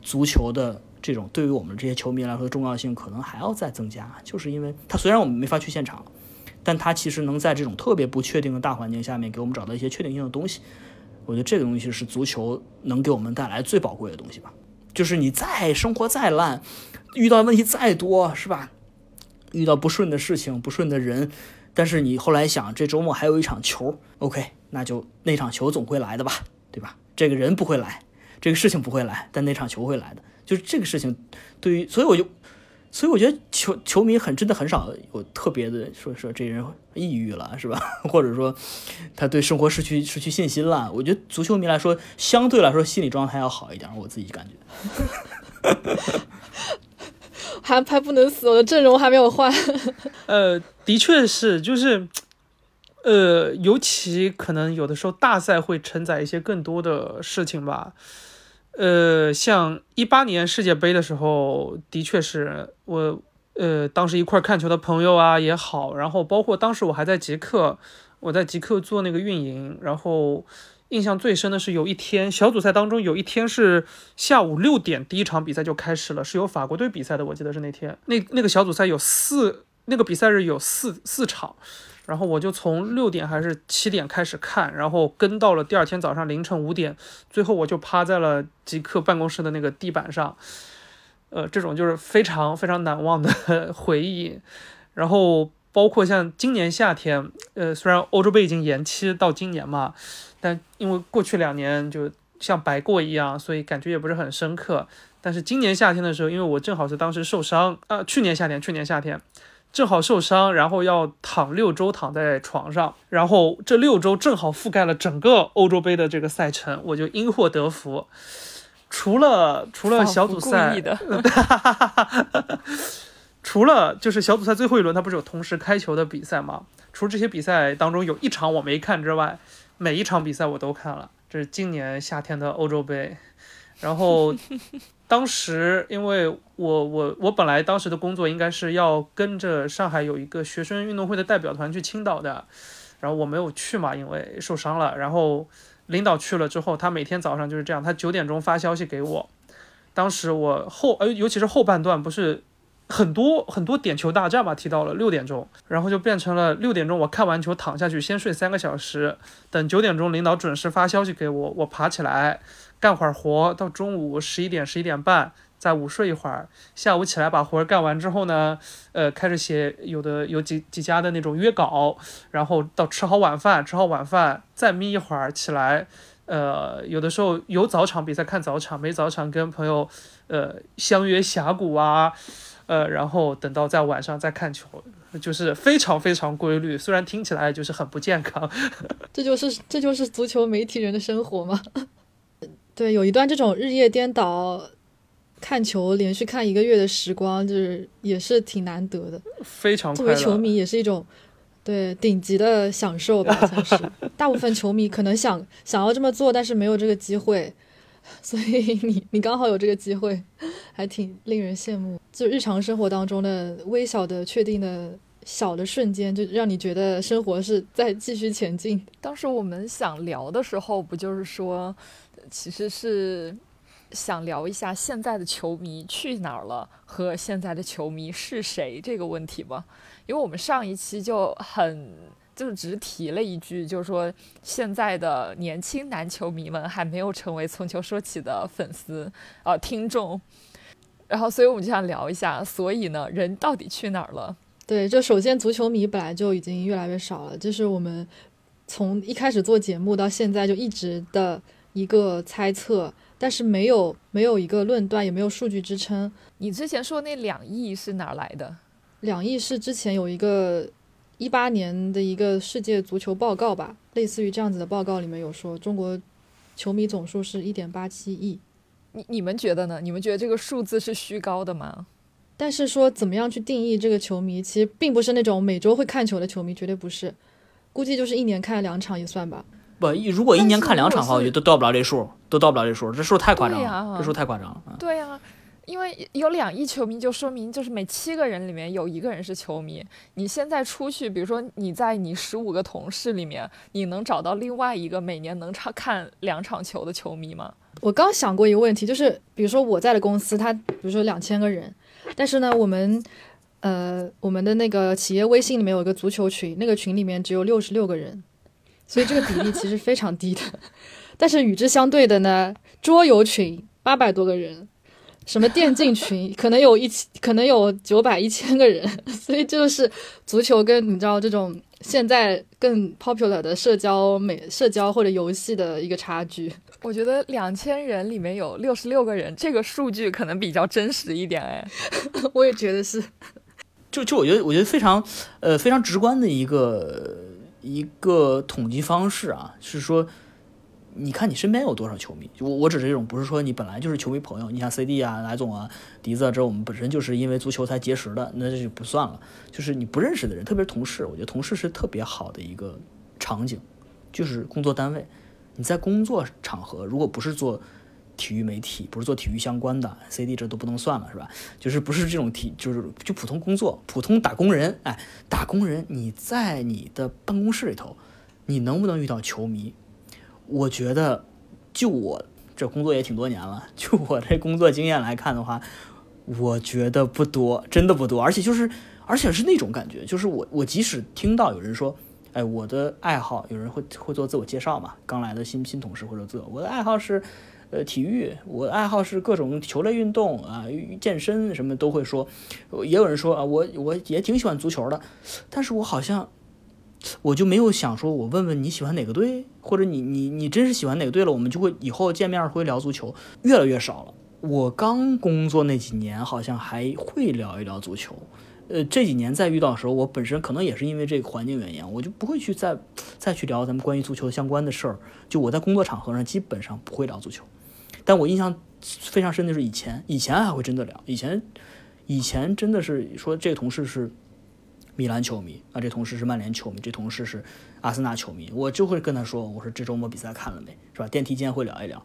[SPEAKER 4] 足球的。这种对于我们这些球迷来说的重要性可能还要再增加，就是因为它虽然我们没法去现场，但它其实能在这种特别不确定的大环境下面给我们找到一些确定性的东西。我觉得这个东西是足球能给我们带来最宝贵的东西吧。就是你再生活再烂，遇到问题再多，是吧？遇到不顺的事情、不顺的人，但是你后来想，这周末还有一场球，OK，那就那场球总会来的吧，对吧？这个人不会来，这个事情不会来，但那场球会来的，就是这个事情。对于，所以我就，所以我觉得球球迷很真的很少有特别的说说这人抑郁了，是吧？或者说他对生活失去失去信心了。我觉得足球迷来说，相对来说心理状态要好一点，我自己感觉。
[SPEAKER 2] 还还不能死，我的阵容还没有换。
[SPEAKER 5] 呃，的确是，就是，呃，尤其可能有的时候大赛会承载一些更多的事情吧。呃，像一八年世界杯的时候，的确是我，呃，当时一块看球的朋友啊也好，然后包括当时我还在极客，我在极客做那个运营，然后印象最深的是有一天小组赛当中有一天是下午六点第一场比赛就开始了，是有法国队比赛的，我记得是那天，那那个小组赛有四，那个比赛日有四四场。然后我就从六点还是七点开始看，然后跟到了第二天早上凌晨五点，最后我就趴在了极客办公室的那个地板上，呃，这种就是非常非常难忘的 回忆。然后包括像今年夏天，呃，虽然欧洲杯已经延期到今年嘛，但因为过去两年就像白过一样，所以感觉也不是很深刻。但是今年夏天的时候，因为我正好是当时受伤，呃，去年夏天，去年夏天。正好受伤，然后要躺六周，躺在床上，然后这六周正好覆盖了整个欧洲杯的这个赛程，我就因祸得福。除了除了小组赛，除了就是小组赛最后一轮，它不是有同时开球的比赛吗？除了这些比赛当中有一场我没看之外，每一场比赛我都看了。这是今年夏天的欧洲杯，然后。当时，因为我我我本来当时的工作应该是要跟着上海有一个学生运动会的代表团去青岛的，然后我没有去嘛，因为受伤了。然后领导去了之后，他每天早上就是这样，他九点钟发消息给我。当时我后呃，尤其是后半段不是很多很多点球大战嘛，提到了六点钟，然后就变成了六点钟我看完球躺下去先睡三个小时，等九点钟领导准时发消息给我，我爬起来。干会儿活，到中午十一点十一点半再午睡一会儿，下午起来把活儿干完之后呢，呃，开始写有的有几几家的那种约稿，然后到吃好晚饭，吃好晚饭再眯一会儿起来，呃，有的时候有早场比赛看早场，没早场跟朋友呃相约峡谷啊，呃，然后等到在晚上再看球，就是非常非常规律，虽然听起来就是很不健康，
[SPEAKER 2] 这就是这就是足球媒体人的生活吗？对，有一段这种日夜颠倒看球，连续看一个月的时光，就是也是挺难得的。
[SPEAKER 5] 非常
[SPEAKER 2] 作为球迷，也是一种对顶级的享受吧，算是。大部分球迷可能想想要这么做，但是没有这个机会，所以你你刚好有这个机会，还挺令人羡慕。就日常生活当中的微小的、确定的小的瞬间，就让你觉得生活是在继续前进。
[SPEAKER 3] 当时我们想聊的时候，不就是说？其实是想聊一下现在的球迷去哪儿了和现在的球迷是谁这个问题吧，因为我们上一期就很就是只提了一句，就是说现在的年轻男球迷们还没有成为从球说起的粉丝呃听众，然后所以我们就想聊一下，所以呢人到底去哪儿了？
[SPEAKER 2] 对，就首先足球迷本来就已经越来越少了，就是我们从一开始做节目到现在就一直的。一个猜测，但是没有没有一个论断，也没有数据支撑。
[SPEAKER 3] 你之前说那两亿是哪来的？
[SPEAKER 2] 两亿是之前有一个一八年的一个世界足球报告吧，类似于这样子的报告里面有说中国球迷总数是一点八七亿。
[SPEAKER 3] 你你们觉得呢？你们觉得这个数字是虚高的吗？
[SPEAKER 2] 但是说怎么样去定义这个球迷，其实并不是那种每周会看球的球迷，绝对不是。估计就是一年看两场也算吧。
[SPEAKER 4] 不，如果一年看两场的话，我觉得都到不了这数，都到不了这数，这数太夸张了，这数太夸张了。
[SPEAKER 3] 对呀，因为有两亿球迷，就说明就是每七个人里面有一个人是球迷。你现在出去，比如说你在你十五个同事里面，你能找到另外一个每年能场看两场球的球迷吗？
[SPEAKER 2] 我刚想过一个问题，就是比如说我在的公司，它比如说两千个人，但是呢，我们呃我们的那个企业微信里面有一个足球群，那个群里面只有六十六个人。所以这个比例其实非常低的，但是与之相对的呢，桌游群八百多个人，什么电竞群，可能有一千，可能有九百一千个人，所以这就是足球跟你知道这种现在更 popular 的社交美社交或者游戏的一个差距。
[SPEAKER 3] 我觉得两千人里面有六十六个人，这个数据可能比较真实一点哎。
[SPEAKER 2] 我也觉得是，
[SPEAKER 4] 就就我觉得，我觉得非常呃非常直观的一个一个统计方式啊，是说。你看你身边有多少球迷？我我指这种，不是说你本来就是球迷朋友。你像 CD 啊、来总啊、笛子啊，这我们本身就是因为足球才结识的，那这就不算了。就是你不认识的人，特别是同事，我觉得同事是特别好的一个场景，就是工作单位。你在工作场合，如果不是做体育媒体，不是做体育相关的，CD 这都不能算了，是吧？就是不是这种体，就是就普通工作、普通打工人。哎，打工人，你在你的办公室里头，你能不能遇到球迷？我觉得，就我这工作也挺多年了，就我这工作经验来看的话，我觉得不多，真的不多。而且就是，而且是那种感觉，就是我我即使听到有人说，哎，我的爱好，有人会会做自我介绍嘛，刚来的新新同事或者自我的爱好是，呃，体育，我爱好是各种球类运动啊，健身什么都会说。也有人说啊，我我也挺喜欢足球的，但是我好像。我就没有想说，我问问你喜欢哪个队，或者你你你真是喜欢哪个队了，我们就会以后见面会聊足球，越来越少了。我刚工作那几年，好像还会聊一聊足球，呃，这几年再遇到的时候，我本身可能也是因为这个环境原因，我就不会去再再去聊咱们关于足球相关的事儿。就我在工作场合上基本上不会聊足球，但我印象非常深的是以前，以前还会真的聊，以前以前真的是说这个同事是。米兰球迷啊，这同事是曼联球迷，这同事是阿森纳球迷，我就会跟他说，我说这周末比赛看了没，是吧？电梯间会聊一聊，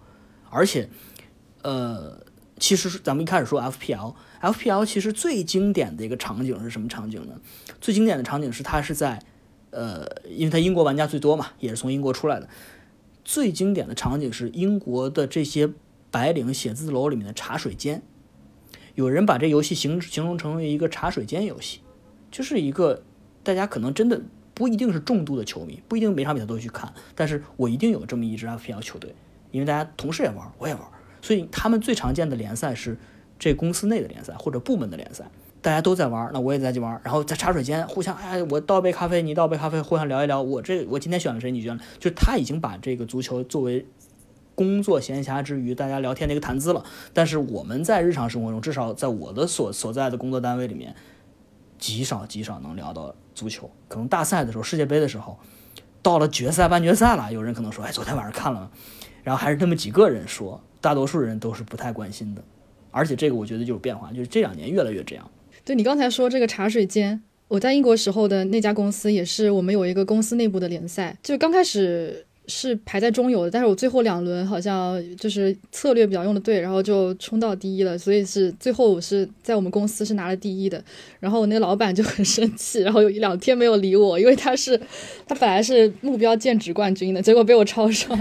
[SPEAKER 4] 而且，呃，其实咱们一开始说 FPL，FPL 其实最经典的一个场景是什么场景呢？最经典的场景是它是在，呃，因为它英国玩家最多嘛，也是从英国出来的，最经典的场景是英国的这些白领写字楼里面的茶水间，有人把这游戏形形容成为一个茶水间游戏。就是一个，大家可能真的不一定是重度的球迷，不一定每场比赛都去看，但是我一定有这么一支 FPL 球队，因为大家同事也玩，我也玩，所以他们最常见的联赛是这公司内的联赛或者部门的联赛，大家都在玩，那我也在去玩，然后在茶水间互相，哎，我倒杯咖啡，你倒杯咖啡，互相聊一聊，我这我今天选了谁，你选了，就他已经把这个足球作为工作闲暇之余大家聊天的一个谈资了，但是我们在日常生活中，至少在我的所所在的工作单位里面。极少极少能聊到足球，可能大赛的时候，世界杯的时候，到了决赛、半决赛了，有人可能说：“哎，昨天晚上看了。”然后还是那么几个人说，大多数人都是不太关心的。而且这个我觉得就是变化，就是这两年越来越这样。
[SPEAKER 2] 对你刚才说这个茶水间，我在英国时候的那家公司也是，我们有一个公司内部的联赛，就刚开始。是排在中游的，但是我最后两轮好像就是策略比较用的对，然后就冲到第一了，所以是最后我是在我们公司是拿了第一的，然后我那个老板就很生气，然后有一两天没有理我，因为他是他本来是目标剑指冠军的，结果被我超上，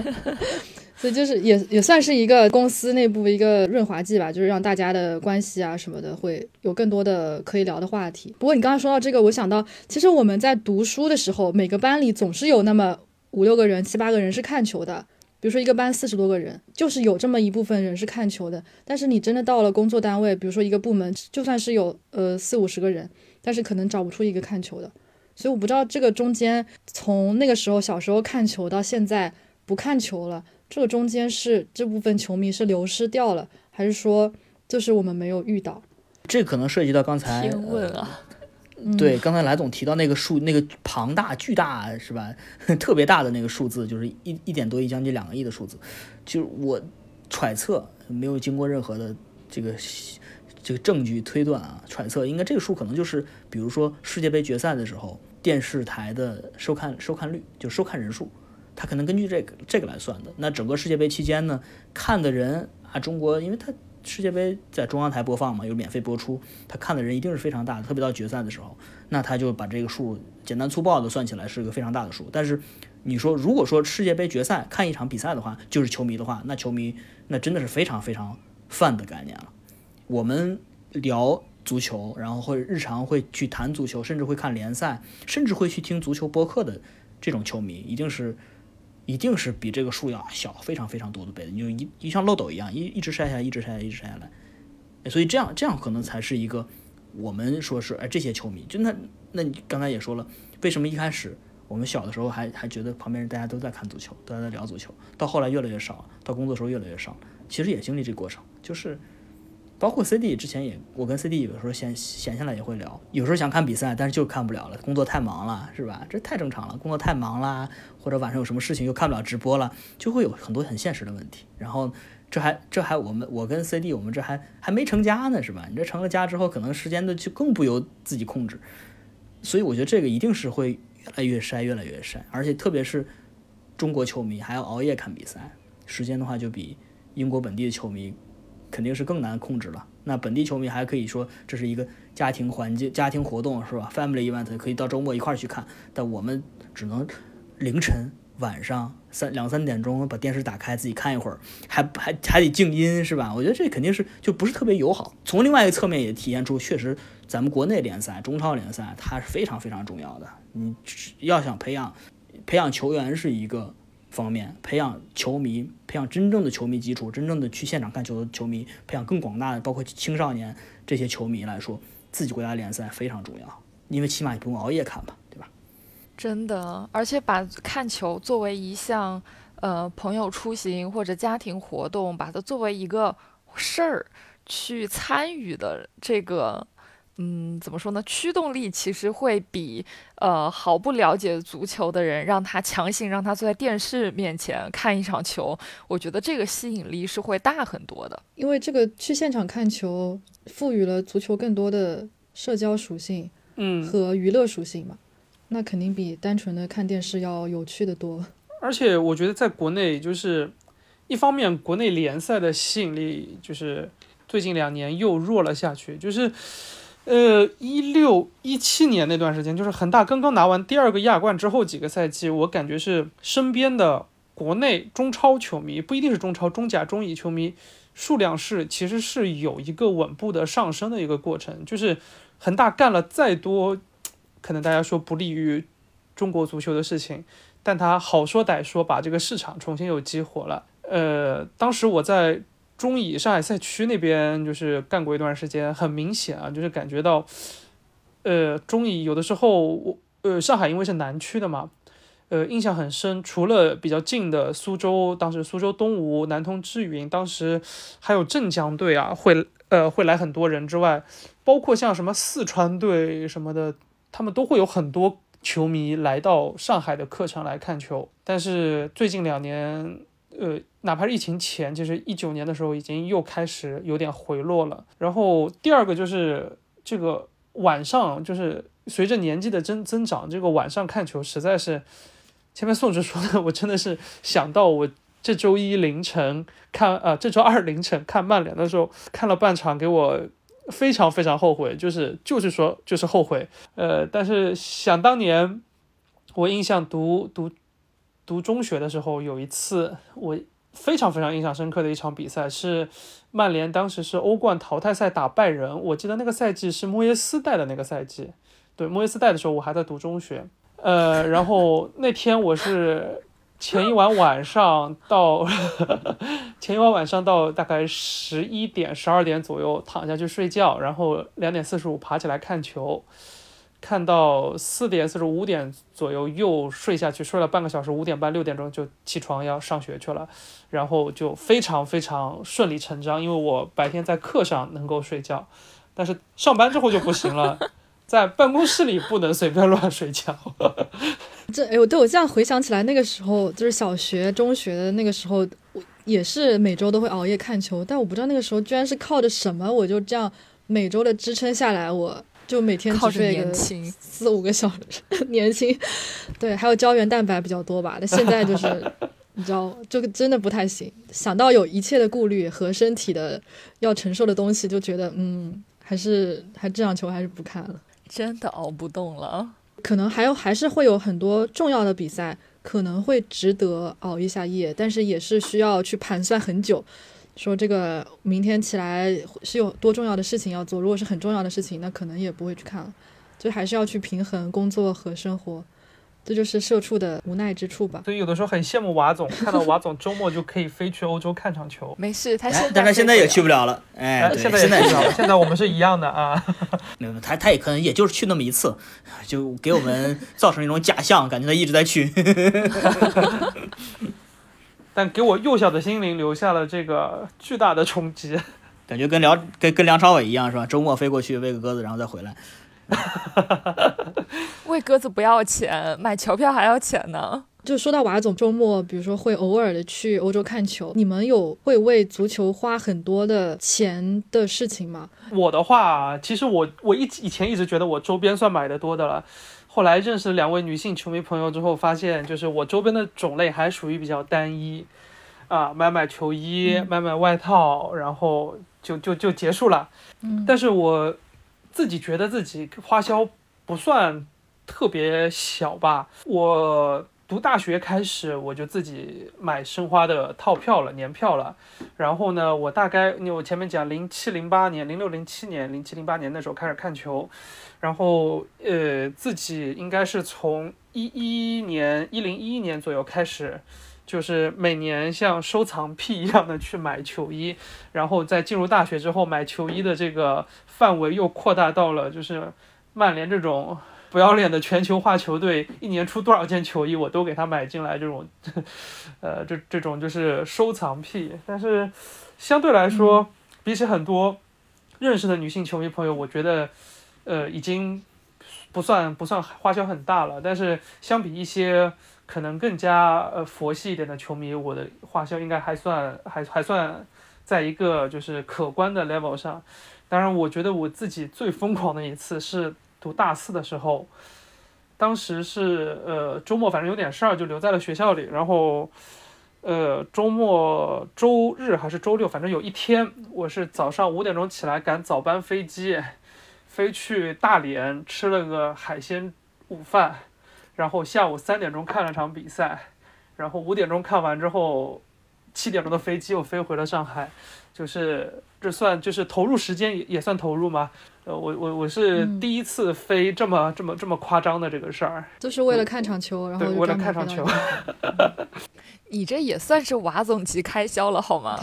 [SPEAKER 2] 所以就是也也算是一个公司内部一个润滑剂吧，就是让大家的关系啊什么的会有更多的可以聊的话题。不过你刚刚说到这个，我想到其实我们在读书的时候，每个班里总是有那么。五六个人、七八个人是看球的，比如说一个班四十多个人，就是有这么一部分人是看球的。但是你真的到了工作单位，比如说一个部门，就算是有呃四五十个人，但是可能找不出一个看球的。所以我不知道这个中间，从那个时候小时候看球到现在不看球了，这个中间是这部分球迷是流失掉了，还是说就是我们没有遇到？
[SPEAKER 4] 这可能涉及到刚才。
[SPEAKER 3] 天问啊！
[SPEAKER 4] 对，刚才来总提到那个数，那个庞大、巨大是吧？特别大的那个数字，就是一一点多亿，将近两个亿的数字。就是我揣测，没有经过任何的这个这个证据推断啊，揣测应该这个数可能就是，比如说世界杯决赛的时候，电视台的收看收看率，就收看人数，它可能根据这个这个来算的。那整个世界杯期间呢，看的人啊，中国，因为它。世界杯在中央台播放嘛，有免费播出，他看的人一定是非常大的，特别到决赛的时候，那他就把这个数简单粗暴的算起来是一个非常大的数。但是你说，如果说世界杯决赛看一场比赛的话，就是球迷的话，那球迷那真的是非常非常泛的概念了。我们聊足球，然后会日常会去谈足球，甚至会看联赛，甚至会去听足球播客的这种球迷，一定是。一定是比这个数要小非常非常多的倍的，你就一一像漏斗一样，一一直筛下来，一直筛下来，一直筛下来，所以这样这样可能才是一个我们说是哎这些球迷，就那那你刚才也说了，为什么一开始我们小的时候还还觉得旁边人大家都在看足球，都在聊足球，到后来越来越少，到工作时候越来越少，其实也经历这过程，就是。包括 CD 之前也，我跟 CD 有时候闲闲下来也会聊，有时候想看比赛，但是就看不了了，工作太忙了，是吧？这太正常了，工作太忙啦，或者晚上有什么事情又看不了直播了，就会有很多很现实的问题。然后这还这还我们我跟 CD 我们这还还没成家呢，是吧？你这成了家之后，可能时间的就更不由自己控制，所以我觉得这个一定是会越来越筛，越来越筛，而且特别是中国球迷还要熬夜看比赛，时间的话就比英国本地的球迷。肯定是更难控制了。那本地球迷还可以说这是一个家庭环境、家庭活动，是吧？Family event 可以到周末一块儿去看。但我们只能凌晨、晚上三两三点钟把电视打开自己看一会儿，还还还得静音，是吧？我觉得这肯定是就不是特别友好。从另外一个侧面也体现出，确实咱们国内联赛、中超联赛它是非常非常重要的。你要想培养培养球员是一个。方面培养球迷，培养真正的球迷基础，真正的去现场看球的球迷，培养更广大的，包括青少年这些球迷来说，自己国家联赛非常重要，因为起码你不用熬夜看吧，对吧？
[SPEAKER 3] 真的，而且把看球作为一项呃朋友出行或者家庭活动，把它作为一个事儿去参与的这个。嗯，怎么说呢？驱动力其实会比呃毫不了解足球的人，让他强行让他坐在电视面前看一场球，我觉得这个吸引力是会大很多的。
[SPEAKER 2] 因为这个去现场看球，赋予了足球更多的社交属性，
[SPEAKER 5] 嗯，
[SPEAKER 2] 和娱乐属性嘛，那肯定比单纯的看电视要有趣的多。
[SPEAKER 5] 而且我觉得在国内，就是一方面国内联赛的吸引力，就是最近两年又弱了下去，就是。呃，一六一七年那段时间，就是恒大刚刚拿完第二个亚冠之后几个赛季，我感觉是身边的国内中超球迷，不一定是中超、中甲、中乙球迷数量是其实是有一个稳步的上升的一个过程。就是恒大干了再多，可能大家说不利于中国足球的事情，但他好说歹说把这个市场重新又激活了。呃，当时我在。中乙上海赛区那边就是干过一段时间，很明显啊，就是感觉到，呃，中乙有的时候我呃上海因为是南区的嘛，呃印象很深。除了比较近的苏州，当时苏州东吴、南通智云，当时还有镇江队啊，会呃会来很多人之外，包括像什么四川队什么的，他们都会有很多球迷来到上海的客场来看球。但是最近两年。呃，哪怕是疫情前，其实一九年的时候已经又开始有点回落了。然后第二个就是这个晚上，就是随着年纪的增增长，这个晚上看球实在是，前面宋直说的，我真的是想到我这周一凌晨看，呃，这周二凌晨看曼联的时候，看了半场，给我非常非常后悔，就是就是说就是后悔。呃，但是想当年，我印象读读。读中学的时候，有一次我非常非常印象深刻的一场比赛是曼联当时是欧冠淘汰赛打拜仁，我记得那个赛季是莫耶斯带的那个赛季，对莫耶斯带的时候我还在读中学，呃，然后那天我是前一晚晚上到 前一晚晚上到大概十一点十二点左右躺下去睡觉，然后两点四十五爬起来看球。看到四点四十五点左右又睡下去，睡了半个小时，五点半六点钟就起床要上学去了，然后就非常非常顺理成章，因为我白天在课上能够睡觉，但是上班之后就不行了，在办公室里不能随便乱睡觉。
[SPEAKER 2] 这哎，我对我这样回想起来，那个时候就是小学、中学的那个时候，我也是每周都会熬夜看球，但我不知道那个时候居然是靠着什么，我就这样每周的支撑下来，我。就每天靠着年轻四五个小时，年轻，对，还有胶原蛋白比较多吧。那现在就是，你知道，就真的不太行。想到有一切的顾虑和身体的要承受的东西，就觉得嗯，还是还这场球还是不看了。
[SPEAKER 3] 真的熬不动了。
[SPEAKER 2] 可能还有还是会有很多重要的比赛，可能会值得熬一下夜，但是也是需要去盘算很久。说这个明天起来是有多重要的事情要做，如果是很重要的事情，那可能也不会去看了，就还是要去平衡工作和生活。这就是社畜的无奈之处吧。
[SPEAKER 5] 所以有的时候很羡慕瓦总，看到瓦总周末就可以飞去欧洲看场球。
[SPEAKER 3] 没事，他
[SPEAKER 4] 哎
[SPEAKER 3] 现在
[SPEAKER 4] 但他现在也去
[SPEAKER 3] 不
[SPEAKER 4] 不了了，哎，
[SPEAKER 5] 现在
[SPEAKER 4] 现在也
[SPEAKER 5] 也知道了，现在我们是一样的啊。
[SPEAKER 4] 没有他他也可能也就是去那么一次，就给我们造成一种假象，感觉他一直在去。
[SPEAKER 5] 但给我幼小的心灵留下了这个巨大的冲击。
[SPEAKER 4] 感觉跟梁跟跟梁朝伟一样是吧？周末飞过去喂个鸽子，然后再回来。
[SPEAKER 3] 喂鸽子不要钱，买球票还要钱呢。
[SPEAKER 2] 就说到瓦总周末，比如说会偶尔的去欧洲看球，你们有会为足球花很多的钱的事情吗？
[SPEAKER 5] 我的话，其实我我一以前一直觉得我周边算买的多的了，后来认识了两位女性球迷朋友之后，发现就是我周边的种类还属于比较单一，啊，买买球衣，买买外套，然后就就就结束了。
[SPEAKER 2] 嗯
[SPEAKER 5] 但是我自己觉得自己花销不算特别小吧，我。读大学开始，我就自己买申花的套票了，年票了。然后呢，我大概，因为我前面讲零七零八年、零六零七年、零七零八年那时候开始看球，然后呃，自己应该是从一一年、一零一一年左右开始，就是每年像收藏癖一样的去买球衣，然后在进入大学之后，买球衣的这个范围又扩大到了就是曼联这种。不要脸的全球化球队，一年出多少件球衣，我都给他买进来。这种，呃，这这种就是收藏癖。但是相对来说，比起很多认识的女性球迷朋友，我觉得，呃，已经不算不算花销很大了。但是相比一些可能更加呃佛系一点的球迷，我的花销应该还算还还算在一个就是可观的 level 上。当然，我觉得我自己最疯狂的一次是。读大四的时候，当时是呃周末，反正有点事儿，就留在了学校里。然后，呃周末周日还是周六，反正有一天，我是早上五点钟起来赶早班飞机，飞去大连吃了个海鲜午饭，然后下午三点钟看了场比赛，然后五点钟看完之后，七点钟的飞机又飞回了上海。就是这算就是投入时间也也算投入吗？呃，我我我是第一次飞这么、这么这么夸张的这个事儿，
[SPEAKER 2] 就是为了看场球，然后，
[SPEAKER 5] 为了看场球。
[SPEAKER 3] 你这也算是瓦总级开销了好吗？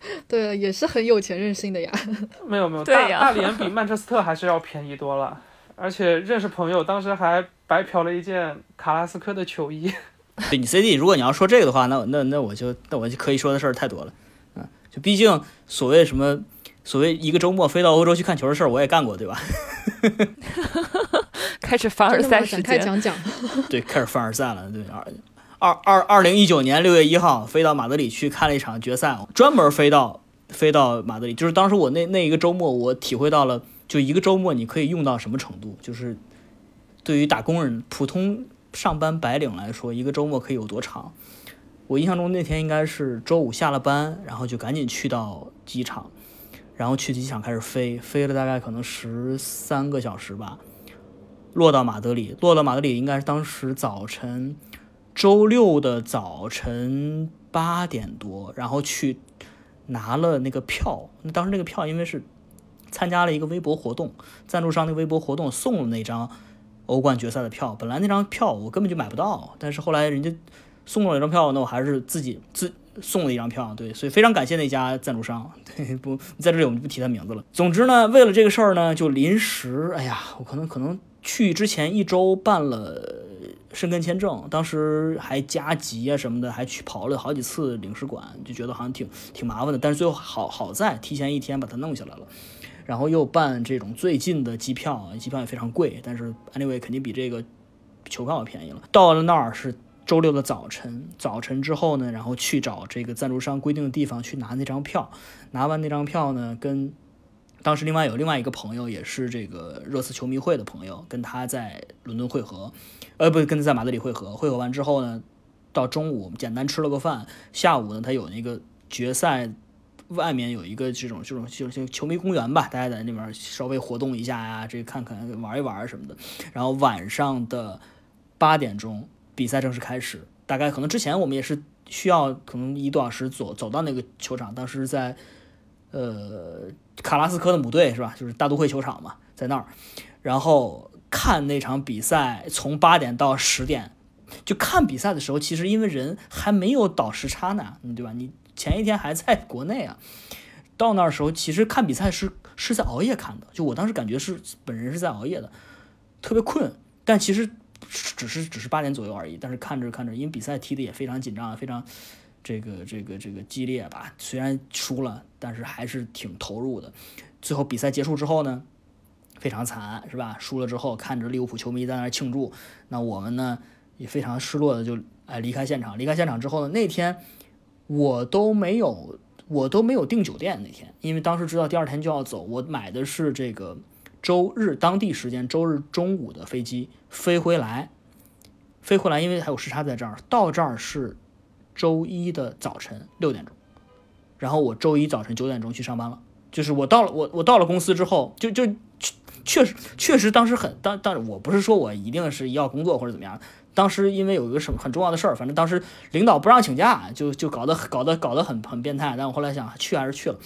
[SPEAKER 2] 对，也是很有钱任性的呀。
[SPEAKER 5] 没有没有，
[SPEAKER 3] 对呀
[SPEAKER 5] 大大连比曼彻斯特还是要便宜多了，而且认识朋友，当时还白嫖了一件卡拉斯科的球衣。
[SPEAKER 4] 对你 CD，如果你要说这个的话，那那那我就那我就可以说的事儿太多了。嗯，就毕竟所谓什么所谓一个周末飞到欧洲去看球的事儿，我也干过，对吧？
[SPEAKER 3] 开始凡尔？赛时
[SPEAKER 2] 展开
[SPEAKER 3] 间，
[SPEAKER 2] 讲讲。
[SPEAKER 4] 对，开始凡尔赛了。对，二二二零一九年六月一号飞到马德里去看了一场决赛，专门飞到飞到马德里，就是当时我那那一个周末，我体会到了，就一个周末你可以用到什么程度，就是对于打工人、普通上班白领来说，一个周末可以有多长。我印象中那天应该是周五下了班，然后就赶紧去到机场，然后去机场开始飞，飞了大概可能十三个小时吧，落到马德里，落到马德里应该是当时早晨周六的早晨八点多，然后去拿了那个票。那当时那个票因为是参加了一个微博活动，赞助商那个微博活动送了那张欧冠决赛的票。本来那张票我根本就买不到，但是后来人家送了一张票，那我还是自己自送了一张票。对，所以非常感谢那家赞助商。对，不在这里我们就不提他名字了。总之呢，为了这个事儿呢，就临时，哎呀，我可能可能去之前一周办了申根签证，当时还加急啊什么的，还去跑了好几次领事馆，就觉得好像挺挺麻烦的。但是最后好好在提前一天把它弄下来了，然后又办这种最近的机票，机票也非常贵，但是 anyway 肯定比这个球票要便宜了。到了那儿是周六的早晨，早晨之后呢，然后去找这个赞助商规定的地方去拿那张票，拿完那张票呢，跟当时另外有另外一个朋友，也是这个热刺球迷会的朋友，跟他在伦敦会合，呃，不是跟他在马德里会合。会合完之后呢，到中午简单吃了个饭，下午呢他有那个决赛外面有一个这种这种就是球迷公园吧，大家在那边稍微活动一下呀，这看看玩一玩什么的。然后晚上的八点钟比赛正式开始，大概可能之前我们也是需要可能一多小时走走到那个球场，当时在呃卡拉斯科的母队是吧？就是大都会球场嘛，在那儿，然后看那场比赛从八点到十点就看比赛的时候，其实因为人还没有倒时差呢，对吧？你前一天还在国内啊，到那儿时候，其实看比赛是是在熬夜看的。就我当时感觉是本人是在熬夜的，特别困，但其实只是只是八点左右而已。但是看着看着，因为比赛踢的也非常紧张，非常这个这个这个激烈吧。虽然输了，但是还是挺投入的。最后比赛结束之后呢，非常惨，是吧？输了之后，看着利物浦球迷在那儿庆祝，那我们呢也非常失落的就哎离开现场。离开现场之后呢，那天我都没有我都没有订酒店那天，因为当时知道第二天就要走，我买的是这个周日当地时间周日中午的飞机飞回来，飞回来，因为还有时差在这儿，到这儿是周一的早晨六点钟，然后我周一早晨九点钟去上班了。就是我到了我我到了公司之后，就就确确实确实当时很当当我不是说我一定是要工作或者怎么样，当时因为有一个什么很重要的事儿，反正当时领导不让请假，就就搞得搞得搞得很很变态。但我后来想去还是去了，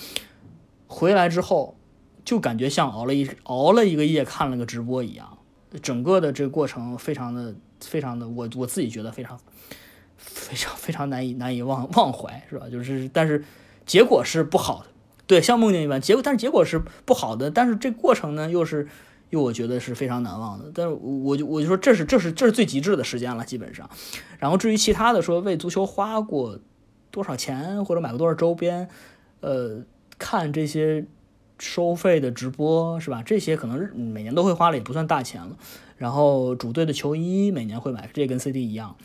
[SPEAKER 4] 回来之后就感觉像熬了一熬了一个夜看了个直播一样，整个的这个过程非常的非常的我我自己觉得非常非常非常难以难以忘忘怀，是吧？就是但是结果是不好的。对，像梦境一般，结果但是结果是不好的，但是这过程呢，又是又我觉得是非常难忘的。但是我就我就说这是这是这是最极致的时间了，基本上。然后至于其他的说为足球花过多少钱或者买过多少周边，呃，看这些收费的直播是吧？这些可能每年都会花了，也不算大钱了。然后主队的球衣每年会买，这跟 CD 一样。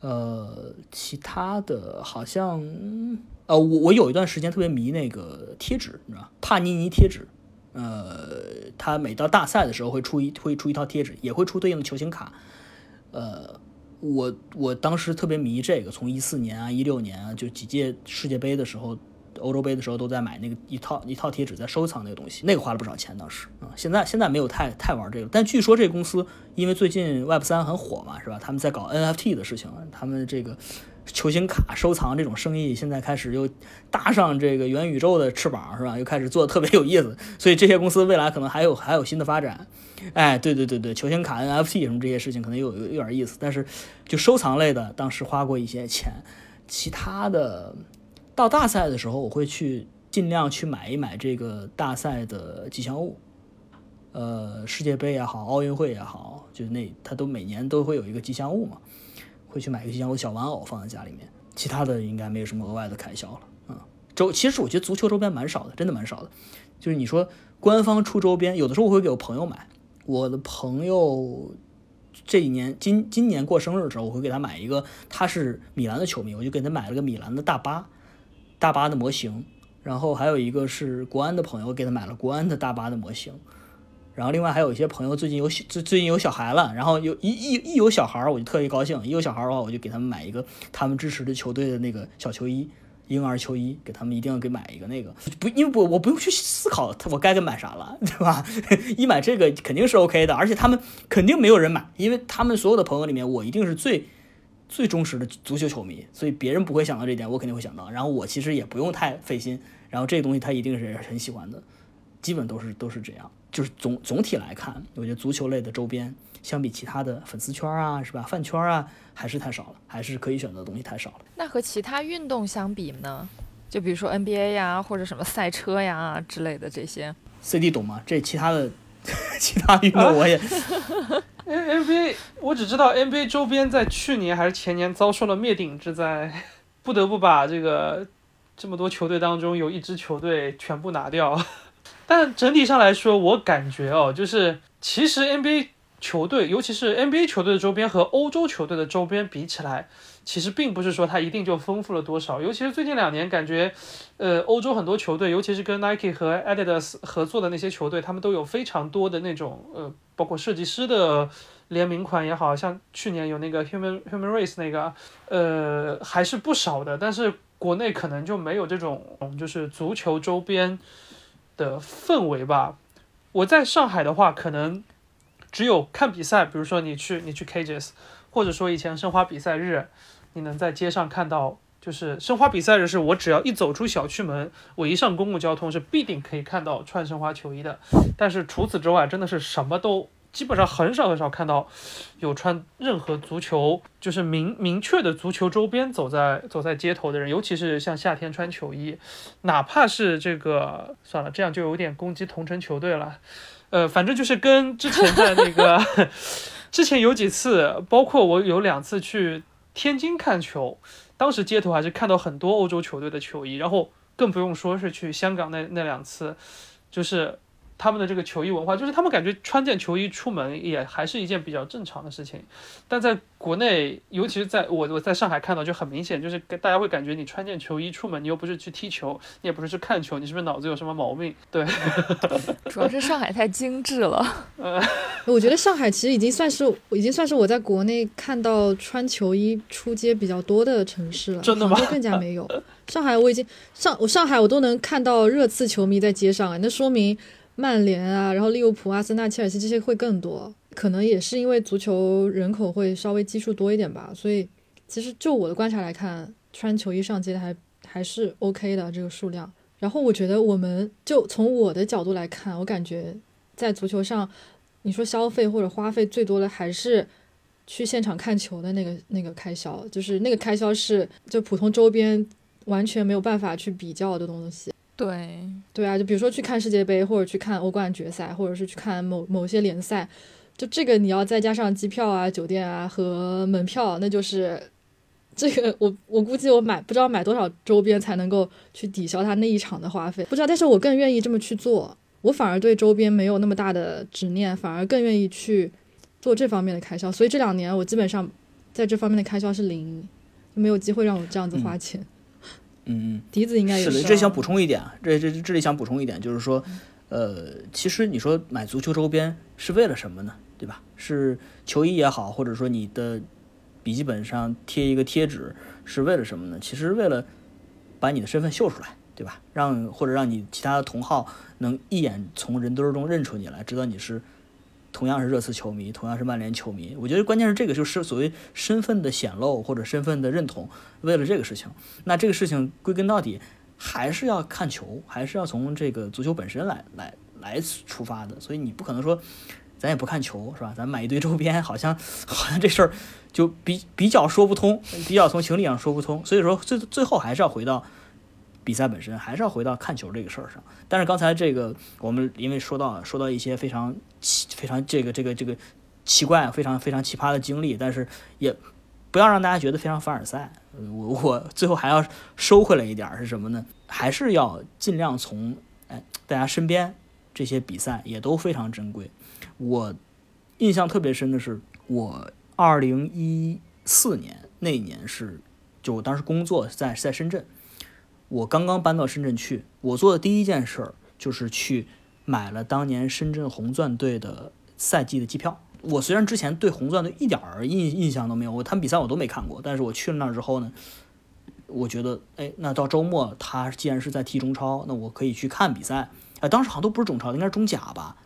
[SPEAKER 4] 呃，其他的好像。呃，我我有一段时间特别迷那个贴纸，你知道帕尼尼贴纸，呃，他每到大赛的时候会出一会出一套贴纸，也会出对应的球星卡。呃，我我当时特别迷这个，从一四年啊、一六年啊，就几届世界杯的时候、欧洲杯的时候都在买那个一套一套贴纸，在收藏那个东西，那个花了不少钱当时啊。现在现在没有太太玩这个，但据说这个公司因为最近 Web 三很火嘛，是吧？他们在搞 NFT 的事情，他们这个。球星卡收藏这种生意，现在开始又搭上这个元宇宙的翅膀，是吧？又开始做的特别有意思，所以这些公司未来可能还有还有新的发展。哎，对对对对，球星卡、NFT 什么这些事情可能有有有点意思，但是就收藏类的，当时花过一些钱。其他的，到大赛的时候，我会去尽量去买一买这个大赛的吉祥物，呃，世界杯也好，奥运会也好，就那它都每年都会有一个吉祥物嘛。会去买个吉祥物小玩偶放在家里面，其他的应该没有什么额外的开销了。嗯，周其实我觉得足球周边蛮少的，真的蛮少的。就是你说官方出周边，有的时候我会给我朋友买。我的朋友这一年今今年过生日的时候，我会给他买一个，他是米兰的球迷，我就给他买了个米兰的大巴，大巴的模型。然后还有一个是国安的朋友，给他买了国安的大巴的模型。然后另外还有一些朋友最近有小最最近有小孩了，然后有一一一有小孩我就特别高兴，一有小孩的话我就给他们买一个他们支持的球队的那个小球衣，婴儿球衣，给他们一定要给买一个那个，不因为我我不用去思考他我该给买啥了，对吧？一买这个肯定是 OK 的，而且他们肯定没有人买，因为他们所有的朋友里面我一定是最最忠实的足球球迷，所以别人不会想到这点，我肯定会想到。然后我其实也不用太费心，然后这个东西他一定是很喜欢的，基本都是都是这样。就是总总体来看，我觉得足球类的周边相比其他的粉丝圈啊，是吧？饭圈啊，还是太少了，还是可以选择的东西太少了。
[SPEAKER 3] 那和其他运动相比呢？就比如说 NBA 呀，或者什么赛车呀之类的这些
[SPEAKER 4] ，CD 懂吗？这其他的 其他运动我也
[SPEAKER 5] NBA，我只知道 NBA 周边在去年还是前年遭受了灭顶之灾，不得不把这个这么多球队当中有一支球队全部拿掉。但整体上来说，我感觉哦，就是其实 NBA 球队，尤其是 NBA 球队的周边和欧洲球队的周边比起来，其实并不是说它一定就丰富了多少。尤其是最近两年，感觉，呃，欧洲很多球队，尤其是跟 Nike 和 Adidas 合作的那些球队，他们都有非常多的那种，呃，包括设计师的联名款也好像去年有那个 Human Human Race 那个，呃，还是不少的。但是国内可能就没有这种，就是足球周边。的氛围吧，我在上海的话，可能只有看比赛，比如说你去你去 Cages，或者说以前申花比赛日，你能在街上看到，就是申花比赛日是我只要一走出小区门，我一上公共交通是必定可以看到穿申花球衣的。但是除此之外，真的是什么都基本上很少很少看到有穿任何足球，就是明明确的足球周边走在走在街头的人，尤其是像夏天穿球衣，哪怕是这个算了，这样就有点攻击同城球队了。呃，反正就是跟之前在那个 之前有几次，包括我有两次去天津看球，当时街头还是看到很多欧洲球队的球衣，然后更不用说是去香港那那两次，就是。他们的这个球衣文化，就是他们感觉穿件球衣出门也还是一件比较正常的事情，但在国内，尤其是在我我在上海看到就很明显，就是大家会感觉你穿件球衣出门，你又不是去踢球，你也不是去看球，你是不是脑子有什么毛病？对，
[SPEAKER 3] 主要是上海太精致了。
[SPEAKER 2] 呃我觉得上海其实已经算是已经算是我在国内看到穿球衣出街比较多的城市了，
[SPEAKER 5] 真的吗
[SPEAKER 2] 更加没有。上海我已经上我上海我都能看到热刺球迷在街上，啊那说明曼联啊，然后利物浦、阿森纳、切尔西这些会更多，可能也是因为足球人口会稍微基数多一点吧，所以其实就我的观察来看，穿球衣上街的还还是 OK 的这个数量。然后我觉得我们就从我的角度来看，我感觉在足球上，你说消费或者花费最多的还是去现场看球的那个那个开销，就是那个开销是就普通周边完全没有办法去比较的东西。
[SPEAKER 3] 对，
[SPEAKER 2] 对啊，就比如说去看世界杯，或者去看欧冠决赛，或者是去看某某些联赛，就这个你要再加上机票啊、酒店啊和门票，那就是这个我我估计我买不知道买多少周边才能够去抵消他那一场的花费，不知道，但是我更愿意这么去做，我反而对周边没有那么大的执念，反而更愿意去做这方面的开销，所以这两年我基本上在这方面的开销是零，没有机会让我这样子花钱。
[SPEAKER 4] 嗯，
[SPEAKER 2] 笛子应该也
[SPEAKER 4] 是的，
[SPEAKER 2] 是
[SPEAKER 4] 这想补充一点啊，这这这里想补充一点，就是说，呃，其实你说买足球周边是为了什么呢？对吧？是球衣也好，或者说你的笔记本上贴一个贴纸是为了什么呢？其实为了把你的身份秀出来，对吧？让或者让你其他的同号能一眼从人堆中认出你来，知道你是同样是热刺球迷，同样是曼联球迷。我觉得关键是这个，就是所谓身份的显露或者身份的认同，为了这个事情。那这个事情归根到底还是要看球，还是要从这个足球本身来来来出发的。所以你不可能说咱也不看球，是吧？咱买一堆周边，好像 好像这事儿就比比较说不通，比较从情理上说不通。所以说最最后还是要回到比赛本身，还是要回到看球这个事儿上。但是刚才这个我们因为说到说到一些非常奇非常这个这个这个奇怪、非常非常奇葩的经历，但是也不要让大家觉得非常凡尔赛。我我最后还要收回来一点是什么呢？还是要尽量从哎大家身边这些比赛也都非常珍贵。我印象特别深的是，我二零一四年那一年是，就我当时工作在在深圳，我刚刚搬到深圳去，我做的第一件事儿就是去买了当年深圳红钻队的赛季的机票。我虽然之前对红钻队一点儿印印象都没有，我他们比赛我都没看过，但是我去了那儿之后呢，我觉得，哎，那到周末他既然是在踢中超，那我可以去看比赛。哎，当时好像都不是中超，应该是中甲吧，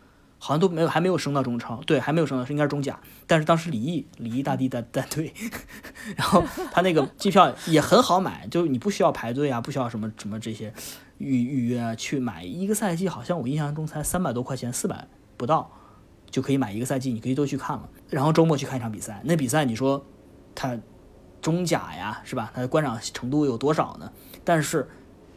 [SPEAKER 4] 好像都没有还没有升到中超，对，还没有升到，应该是中甲。但是当时李毅，李毅大帝在在队，然后他那个机票也很好买，就你不需要排队啊，不需要什么什么这些预预约啊，去买一个赛季，好像我印象中才三百多块钱，四百不到就可以买一个赛季，你可以都去看了。然后周末去看一场比赛，那比赛你说他中甲呀，是吧？它的观赏程度有多少呢？但是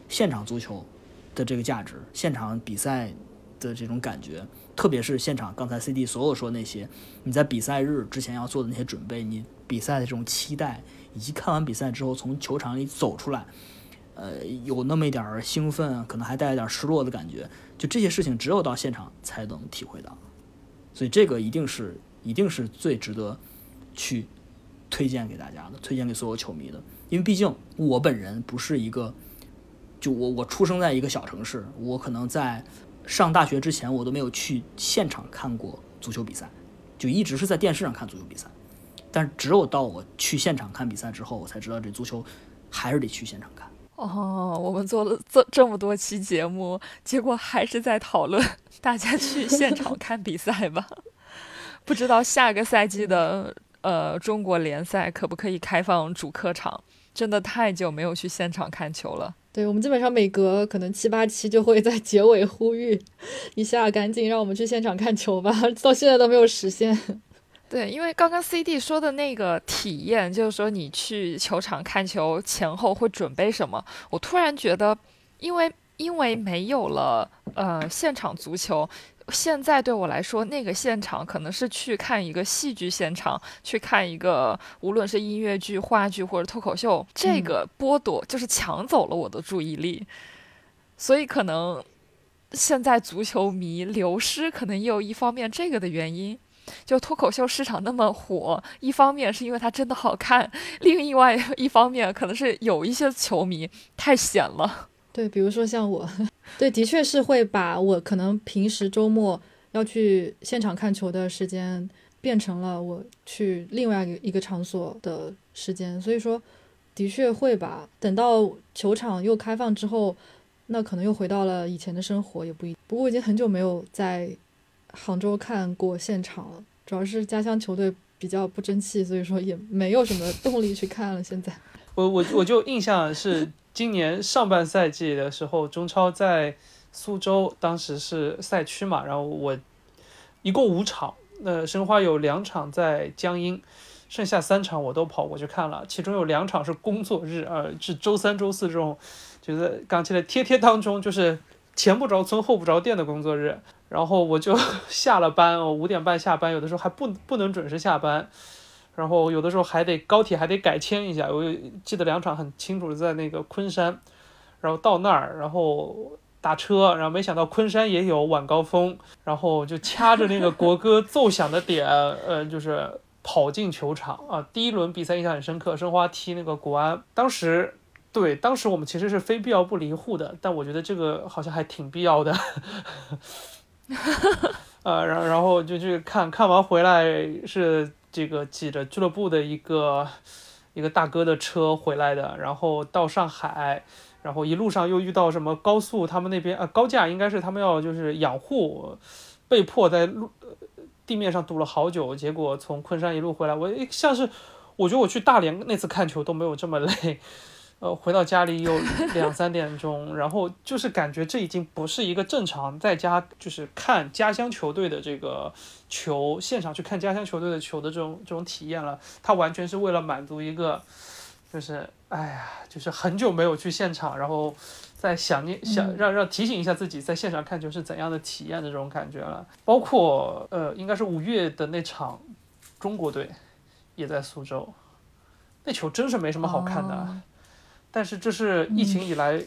[SPEAKER 4] 现场足球的这个价值，现场比赛的这种感觉，特别是现场刚才 CD 所有说那些，你在比赛日之前要做的那些准备，你比赛的这种期待，以及看完比赛之后从球场里走出来，呃，有那么一点儿兴奋，可能还带一点失落的感觉，就这些事情只有到现场才能体会到，所以这个一定是一定是最值得去推荐给大家的，推荐给所有球迷的，因为毕竟我本人不是一个，就我我出生在一个小城市，我可能在上大学之前我都没有去现场看过足球比赛，就一直是在电视上看足球比赛，但是只有到我去现场看比赛之后，我才知道这足球还是得去现场看。
[SPEAKER 3] 哦，我们做了这这么多期节目，结果还是在讨论大家去现场 看比赛吧。不知道下个赛季的呃中国联赛可不可以开放主客场？真的太久没有去现场看球了。
[SPEAKER 2] 对我们基本上每隔可能七八期就会在结尾呼吁一下，赶紧让我们去现场看球吧，到现在都没有实现。
[SPEAKER 3] 对，因为刚刚 CD 说的那个体验，就是说你去球场看球前后会准备什么，我突然觉得，因为因为没有了呃现场足球。现在对我来说，那个现场可能是去看一个戏剧现场，去看一个无论是音乐剧、话剧或者脱口秀，这个剥夺就是抢走了我的注意力。所以可能现在足球迷流失，可能也有一方面这个的原因。就脱口秀市场那么火，一方面是因为它真的好看，另外一方面可能是有一些球迷太闲了。
[SPEAKER 2] 对，比如说像我，对，的确是会把我可能平时周末要去现场看球的时间变成了我去另外一个一个场所的时间，所以说的确会吧。等到球场又开放之后，那可能又回到了以前的生活，也不一。不过已经很久没有在杭州看过现场了，主要是家乡球队比较不争气，所以说也没有什么动力去看了。现在，
[SPEAKER 5] 我我我就印象是。今年上半赛季的时候，中超在苏州，当时是赛区嘛，然后我一共五场，那申花有两场在江阴，剩下三场我都跑过去看了，其中有两场是工作日，呃，是周三、周四这种，就是刚起来贴贴当中，就是前不着村后不着店的工作日，然后我就下了班，我五点半下班，有的时候还不不能准时下班。然后有的时候还得高铁还得改签一下，我记得两场很清楚在那个昆山，然后到那儿，然后打车，然后没想到昆山也有晚高峰，然后就掐着那个国歌 奏响的点，呃，就是跑进球场啊。第一轮比赛印象很深刻，申花踢那个国安，当时对，当时我们其实是非必要不离沪的，但我觉得这个好像还挺必要的，呃，然然后就去看看完回来是。这个挤着俱乐部的一个一个大哥的车回来的，然后到上海，然后一路上又遇到什么高速，他们那边呃高架应该是他们要就是养护，被迫在路地面上堵了好久，结果从昆山一路回来，我像是我觉得我去大连那次看球都没有这么 累。呃，回到家里有两三点钟，然后就是感觉这已经不是一个正常在家就是看家乡球队的这个球现场去看家乡球队的球的这种这种体验了。他完全是为了满足一个，就是哎呀，就是很久没有去现场，然后在想念想让让提醒一下自己在现场看球是怎样的体验的这种感觉了。包括呃，应该是五月的那场中国队也在苏州，那球真是没什么好看的。但是这是疫情以来，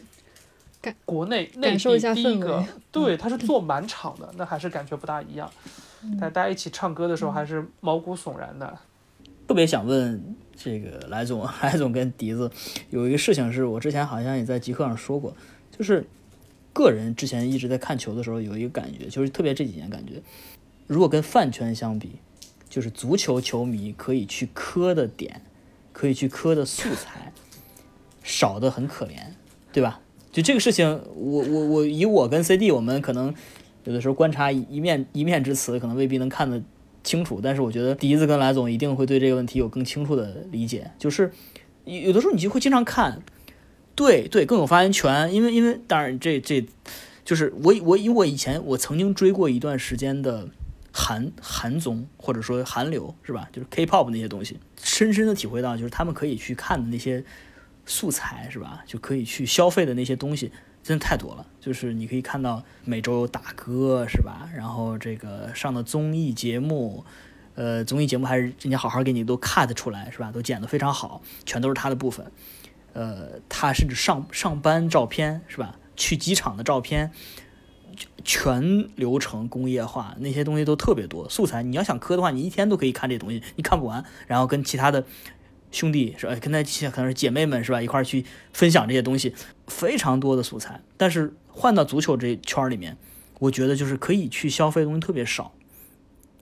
[SPEAKER 5] 国内内地第一个，对，他是做满场的，那还是感觉不大一样。但大家一起唱歌的时候，还是毛骨悚然的。
[SPEAKER 4] 特别想问这个来总，来总跟笛子，有一个事情是我之前好像也在极客上说过，就是个人之前一直在看球的时候有一个感觉，就是特别这几年感觉，如果跟饭圈相比，就是足球球迷可以去磕的点，可以去磕的素材。少的很可怜，对吧？就这个事情，我我我以我跟 CD，我们可能有的时候观察一面一面之词，可能未必能看得清楚。但是我觉得笛子跟来总一定会对这个问题有更清楚的理解。就是有的时候你就会经常看，对对，更有发言权。因为因为当然这这就是我我以我以前我曾经追过一段时间的韩韩综或者说韩流是吧？就是 K-pop 那些东西，深深的体会到就是他们可以去看的那些。素材是吧？就可以去消费的那些东西，真的太多了。就是你可以看到每周有打歌是吧？然后这个上的综艺节目，呃，综艺节目还是人家好好给你都 cut 出来是吧？都剪得非常好，全都是他的部分。呃，他甚至上上班照片是吧？去机场的照片，全流程工业化，那些东西都特别多。素材你要想磕的话，你一天都可以看这东西，你看不完。然后跟其他的。兄弟是吧？跟他可能是姐妹们是吧？一块儿去分享这些东西，非常多的素材。但是换到足球这圈儿里面，我觉得就是可以去消费的东西特别少，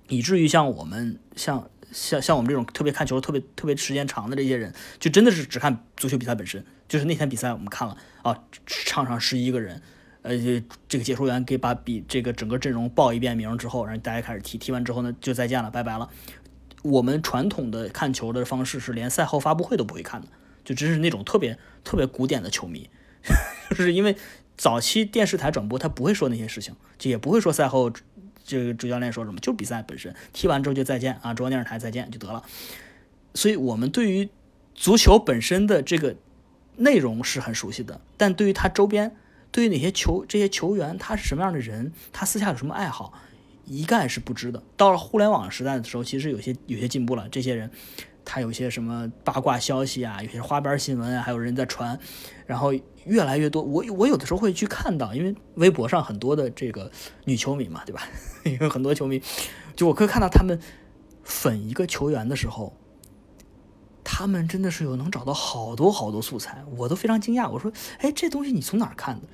[SPEAKER 4] 以至于像我们像像像我们这种特别看球特别特别时间长的这些人，就真的是只看足球比赛本身。就是那天比赛我们看了啊，场上十一个人，呃，这个解说员给把比这个整个阵容报一遍名之后，然后大家开始踢，踢完之后呢就再见了，拜拜了。我们传统的看球的方式是连赛后发布会都不会看的，就真是那种特别特别古典的球迷，就是因为早期电视台转播他不会说那些事情，就也不会说赛后这个主教练说什么，就比赛本身，踢完之后就再见啊，中央电视台再见就得了。所以我们对于足球本身的这个内容是很熟悉的，但对于他周边，对于哪些球这些球员他是什么样的人，他私下有什么爱好，一概是不知的。到了互联网时代的时候，其实有些有些进步了，这些人。他有些什么八卦消息啊，有些花边新闻啊，还有人在传，然后越来越多。我我有的时候会去看到，因为微博上很多的这个女球迷嘛，对吧？因为很多球迷，就我可以看到他们粉一个球员的时候，他们真的是有能找到好多好多素材，我都非常惊讶。我说，哎，这东西你从哪儿看的？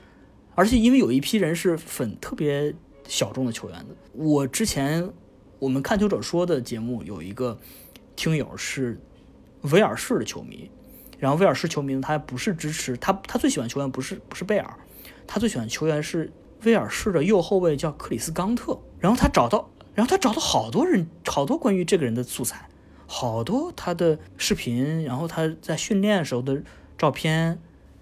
[SPEAKER 4] 而且因为有一批人是粉特别小众的球员的，我之前我们看球者说的节目有一个。听友是威尔士的球迷，然后威尔士球迷他不是支持他，他最喜欢球员不是不是贝尔，他最喜欢球员是威尔士的右后卫叫克里斯冈特，然后他找到，然后他找到好多人，好多关于这个人的素材，好多他的视频，然后他在训练时候的照片，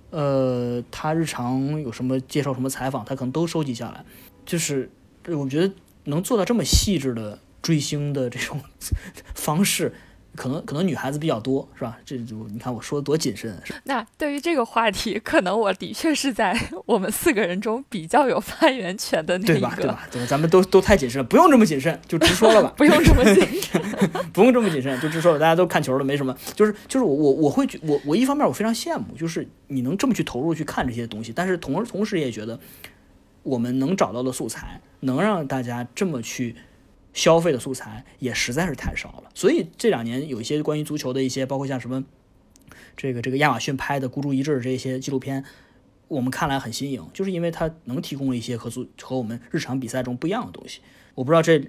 [SPEAKER 4] 呃，他日常有什么接受什么采访，他可能都收集下来，就是我觉得能做到这么细致的。追星的这种 方式，可能可能女孩子比较多，是吧？这就你看我说的多谨慎。
[SPEAKER 3] 那对于这个话题，可能我的确是在 我们四个人中比较有发言权的那
[SPEAKER 4] 一个，对吧？对吧？对，咱们都都太谨慎了，不用这么谨慎，就直说了吧。
[SPEAKER 3] 不用这么谨慎，
[SPEAKER 4] 不用这么谨慎，就直说了。大家都看球了，没什么。就是就是我我我会觉我我一方面我非常羡慕，就是你能这么去投入去看这些东西，但是同同时也觉得我们能找到的素材，能让大家这么去。消费的素材也实在是太少了，所以这两年有一些关于足球的一些，包括像什么这个这个亚马逊拍的孤注一掷这些纪录片，我们看来很新颖，就是因为它能提供一些和足和我们日常比赛中不一样的东西。我不知道这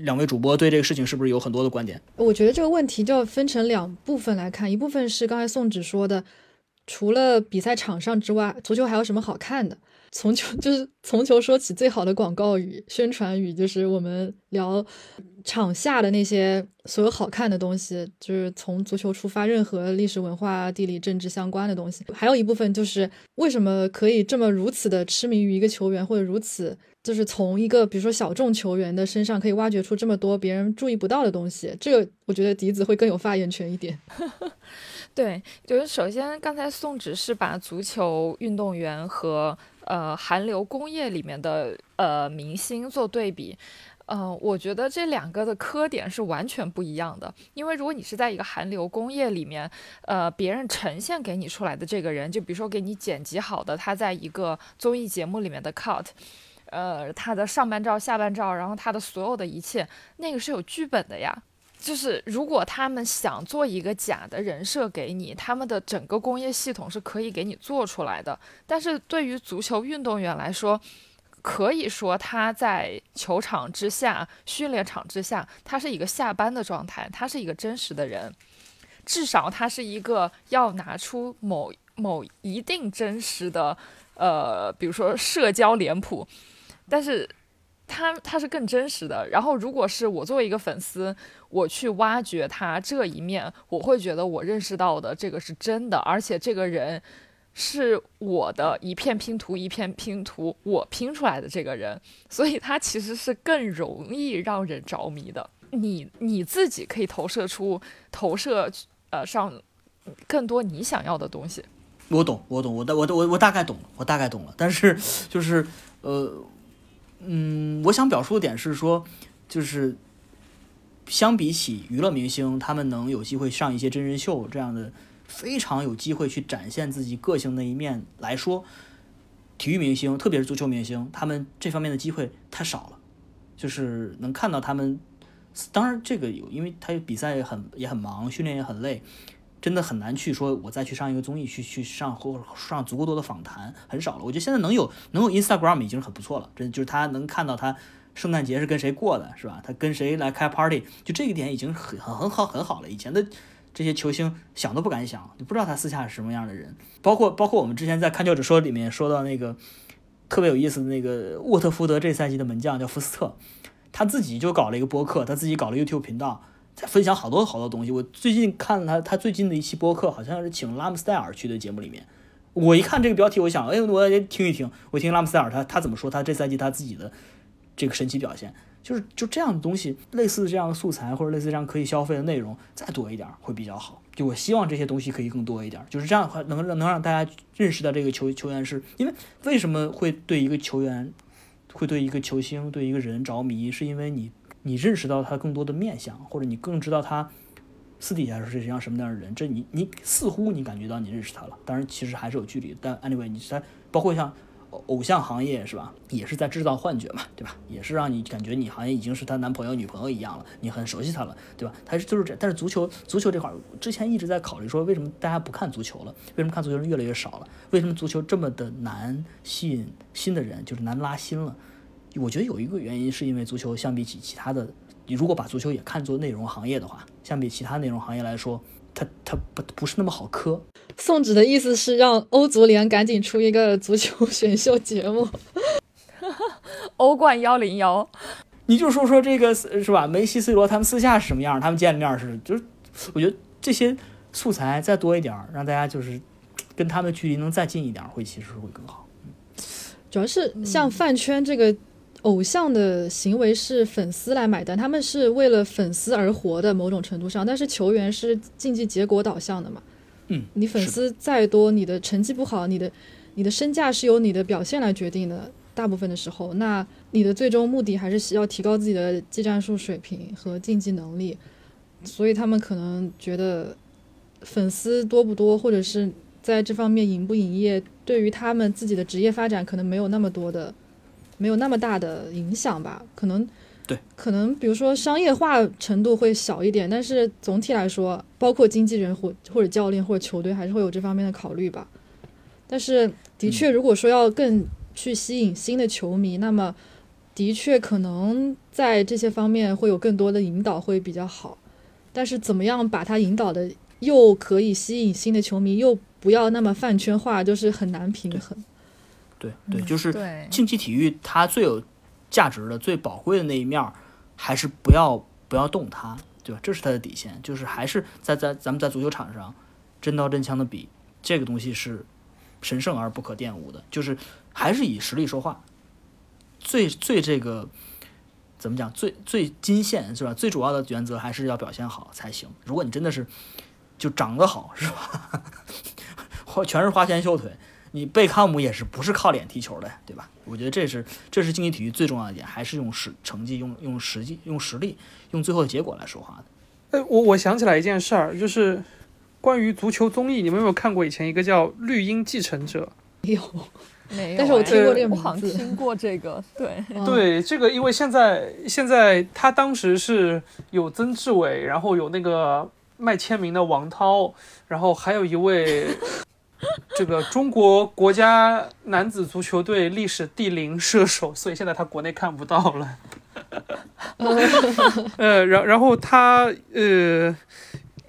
[SPEAKER 4] 两位主播对这个事情是不是有很多的观点？
[SPEAKER 2] 我觉得这个问题就要分成两部分来看，一部分是刚才宋轼说的，除了比赛场上之外，足球还有什么好看的？从球 就是从球说起，最好的广告语、宣传语就是我们聊场下的那些所有好看的东西，就是从足球出发，任何历史文化、地理政治相关的东西。还有一部分就是为什么可以这么如此的痴迷于一个球员，或者如此就是从一个比如说小众球员的身上可以挖掘出这么多别人注意不到的东西。这个我觉得笛子会更有发言权一点。
[SPEAKER 3] 对，就是首先刚才宋轼是把足球运动员和呃，韩流工业里面的呃明星做对比，呃，我觉得这两个的磕点是完全不一样的。因为如果你是在一个韩流工业里面，呃，别人呈现给你出来的这个人，就比如说给你剪辑好的他在一个综艺节目里面的 cut，呃，他的上半照、下半照，然后他的所有的一切，那个是有剧本的呀。就是如果他们想做一个假的人设给你，他们的整个工业系统是可以给你做出来的。但是对于足球运动员来说，可以说他在球场之下、训练场之下，他是一个下班的状态，他是一个真实的人，至少他是一个要拿出某某一定真实的，呃，比如说社交脸谱，但是。他他是更真实的。然后，如果是我作为一个粉丝，我去挖掘他这一面，我会觉得我认识到的这个是真的，而且这个人是我的一片拼图一片拼图我拼出来的这个人，所以他其实是更容易让人着迷的。你你自己可以投射出投射呃上更多你想要的东西。
[SPEAKER 4] 我懂，我懂，我大我我我大概懂了，我大概懂了。但是就是呃。嗯，我想表述的点是说，就是相比起娱乐明星，他们能有机会上一些真人秀这样的非常有机会去展现自己个性的一面来说，体育明星，特别是足球明星，他们这方面的机会太少了。就是能看到他们，当然这个有，因为他比赛很也很忙，训练也很累。真的很难去说，我再去上一个综艺，去去上或上足够多的访谈，很少了。我觉得现在能有能有 Instagram 已经很不错了，真就是他能看到他圣诞节是跟谁过的，是吧？他跟谁来开 party，就这个点已经很很很好很好了。以前的这些球星想都不敢想，你不知道他私下是什么样的人。包括包括我们之前在看教者说里面说到那个特别有意思的那个沃特福德这赛季的门将叫福斯特，他自己就搞了一个播客，他自己搞了 YouTube 频道。在分享好多好多东西。我最近看他他最近的一期播客，好像是请拉姆斯戴尔去的节目里面。我一看这个标题，我想，哎，我也听一听，我听拉姆斯戴尔他他怎么说他这赛季他自己的这个神奇表现。就是就这样的东西，类似这样的素材或者类似这样可以消费的内容，再多一点会比较好。就我希望这些东西可以更多一点，就是这样的话能让能让大家认识到这个球球员是因为为什么会对一个球员，会对一个球星对一个人着迷，是因为你你认识到他更多的面相，或者你更知道他私底下是一样什么样的人。这你你似乎你感觉到你认识他了，当然其实还是有距离。但 anyway，你在包括像。偶像行业是吧，也是在制造幻觉嘛，对吧？也是让你感觉你好像已经是他男朋友、女朋友一样了，你很熟悉他了，对吧？他就是这，但是足球足球这块儿，之前一直在考虑说，为什么大家不看足球了？为什么看足球人越来越少了？为什么足球这么的难吸引新的人，就是难拉新了？我觉得有一个原因是因为足球相比起其他的，你如果把足球也看作内容行业的话，相比其他内容行业来说，它它不不是那么好磕。
[SPEAKER 2] 宋轼的意思是让欧足联赶紧出一个足球选秀节目，
[SPEAKER 3] 欧冠幺零幺，
[SPEAKER 4] 你就说说这个是吧？梅西、C 罗他们私下是什么样？他们见了面是就是，我觉得这些素材再多一点，让大家就是跟他们距离能再近一点，会其实会更好。
[SPEAKER 2] 主要是像饭圈这个偶像的行为是粉丝来买单，他们是为了粉丝而活的，某种程度上，但是球员是竞技结果导向的嘛。
[SPEAKER 4] 嗯，
[SPEAKER 2] 你粉丝再多，你的成绩不好，你的你的身价是由你的表现来决定的。大部分的时候，那你的最终目的还是需要提高自己的技战术水平和竞技能力。所以他们可能觉得粉丝多不多，或者是在这方面营不营业，对于他们自己的职业发展可能没有那么多的，没有那么大的影响吧？可能。
[SPEAKER 4] 对，
[SPEAKER 2] 可能比如说商业化程度会小一点，但是总体来说，包括经纪人或或者教练或者球队，还是会有这方面的考虑吧。但是，的确，如果说要更去吸引新的球迷，那么的确可能在这些方面会有更多的引导会比较好。但是，怎么样把它引导的又可以吸引新的球迷，又不要那么饭圈化，就是很难平衡。
[SPEAKER 4] 对对，就是竞技体育它最有。价值的最宝贵的那一面，还是不要不要动它，对吧？这是它的底线，就是还是在在咱们在足球场上，真刀真枪的比，这个东西是神圣而不可玷污的，就是还是以实力说话。最最这个怎么讲？最最金线是吧？最主要的原则还是要表现好才行。如果你真的是就长得好是吧？花全是花拳绣腿。你贝克汉姆也是不是靠脸踢球的，对吧？我觉得这是这是竞技体育最重要的一点，还是用实成绩、用用实际、用实力、用最后的结果来说话的。
[SPEAKER 5] 哎，我我想起来一件事儿，就是关于足球综艺，你们有没有看过以前一个叫《绿茵继承者》？
[SPEAKER 2] 有，
[SPEAKER 3] 没有？
[SPEAKER 2] 但是我听过这个
[SPEAKER 3] 名字，听过这个，对
[SPEAKER 5] 对，这个因为现在现在他当时是有曾志伟，然后有那个卖签名的王涛，然后还有一位。这个中国国家男子足球队历史第零射手，所以现在他国内看不到了。呃，然然后他呃，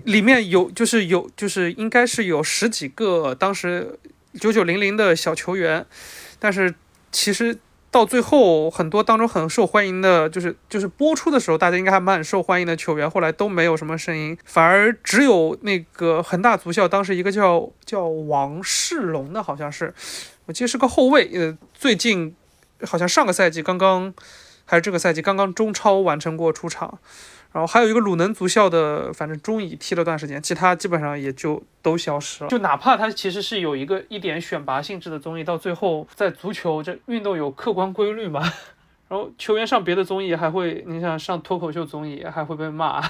[SPEAKER 5] 里面有就是有就是应该是有十几个当时九九零零的小球员，但是其实。到最后，很多当中很受欢迎的，就是就是播出的时候，大家应该还蛮受欢迎的球员，后来都没有什么声音，反而只有那个恒大足校当时一个叫叫王世龙的，好像是，我记得是个后卫，呃，最近好像上个赛季刚刚还是这个赛季刚刚中超完成过出场。然后还有一个鲁能足校的，反正中乙踢了段时间，其他基本上也就都消失了。就哪怕它其实是有一个一点选拔性质的综艺，到最后在足球这运动有客观规律嘛，然后球员上别的综艺还会，你想上脱口秀综艺还会被骂，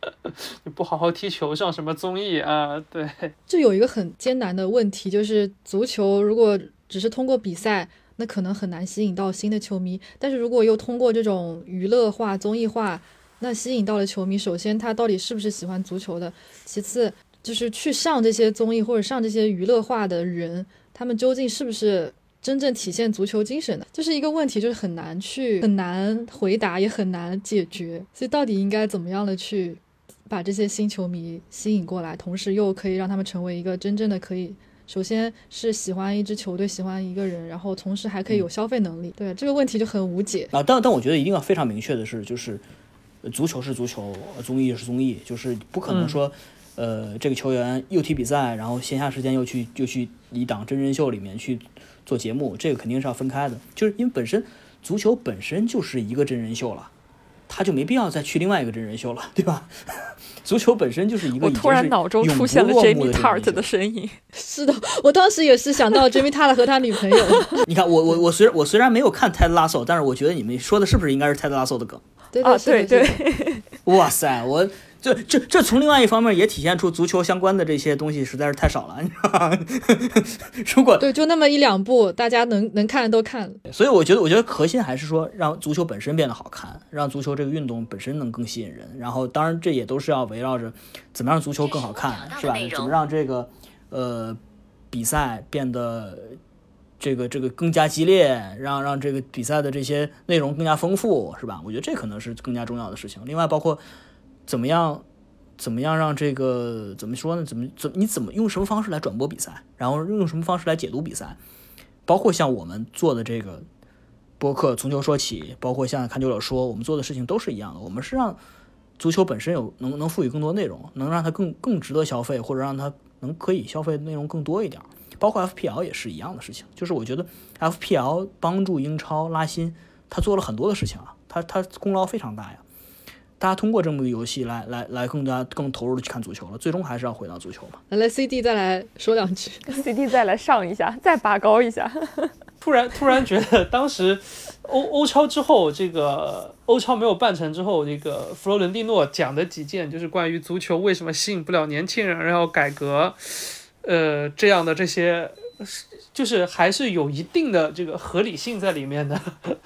[SPEAKER 5] 你不好好踢球上什么综艺啊？对，
[SPEAKER 2] 就有一个很艰难的问题，就是足球如果只是通过比赛，那可能很难吸引到新的球迷，但是如果又通过这种娱乐化综艺化。那吸引到了球迷，首先他到底是不是喜欢足球的？其次就是去上这些综艺或者上这些娱乐化的人，他们究竟是不是真正体现足球精神的？这是一个问题，就是很难去很难回答，也很难解决。所以到底应该怎么样的去把这些新球迷吸引过来，同时又可以让他们成为一个真正的可以，首先是喜欢一支球队，喜欢一个人，然后同时还可以有消费能力。对这个问题就很无解
[SPEAKER 4] 啊。但但我觉得一定要非常明确的是，就是。呃足球是足球，呃综艺是综艺，就是不可能
[SPEAKER 5] 嗯
[SPEAKER 4] 说，呃，这个球员又踢比赛，然后闲暇时间又去又去一档真人秀里面去做节目，这个肯定是要分开的。就是因为本身足球本身就是一个真人秀了，他就没必要再去另外一个真人秀了，对吧？足球本身就是一个
[SPEAKER 3] 我突然脑中出现了 Jamie Tart 的身影。
[SPEAKER 2] 是的，我当时也是想到 Jimmy Tart 和他女朋友。
[SPEAKER 4] 你看，我我我虽然我虽然没有看 Ted Lasso，但是我觉得你们说的是不是应该是 Ted Lasso 的梗？
[SPEAKER 2] 对
[SPEAKER 3] 啊，对对，
[SPEAKER 4] 哇塞，我这这这从另外一方面也体现出足球相关的这些东西实在是太少了，你知道吗？如果
[SPEAKER 2] 对，就那么一两部，大家能能看的都看了。
[SPEAKER 4] 所以我觉得，我觉得核心还是说让足球本身变得好看，让足球这个运动本身能更吸引人。然后，当然这也都是要围绕着怎么让足球更好看，是吧？怎么让这个呃比赛变得这个这个更加激烈，让让这个比赛的这些内容更加丰富，是吧？我觉得这可能是更加重要的事情。另外，包括怎么样怎么样让这个怎么说呢？怎么怎你怎么用什么方式来转播比赛，然后用什么方式来解读比赛？包括像我们做的这个播客《从球说起》，包括像看球者说，我们做的事情都是一样的。我们是让足球本身有能能赋予更多内容，能让它更更值得消费，或者让它能可以消费内容更多一点。包括 FPL 也是一样的事情，就是我觉得 FPL 帮助英超拉新，他做了很多的事情啊，他他功劳非常大呀。大家通过这么个游戏来来来更加更投入的去看足球了，最终还是要回到足球嘛。
[SPEAKER 2] 来来，CD 再来说两句。
[SPEAKER 3] CD 再来上一下，再拔高一下。
[SPEAKER 5] 突然突然觉得，当时欧欧超之后，这个欧超没有办成之后，这个弗洛伦蒂诺讲的几件，就是关于足球为什么吸引不了年轻人，然后改革，呃，这样的这些，就是还是有一定的这个合理性在里面的。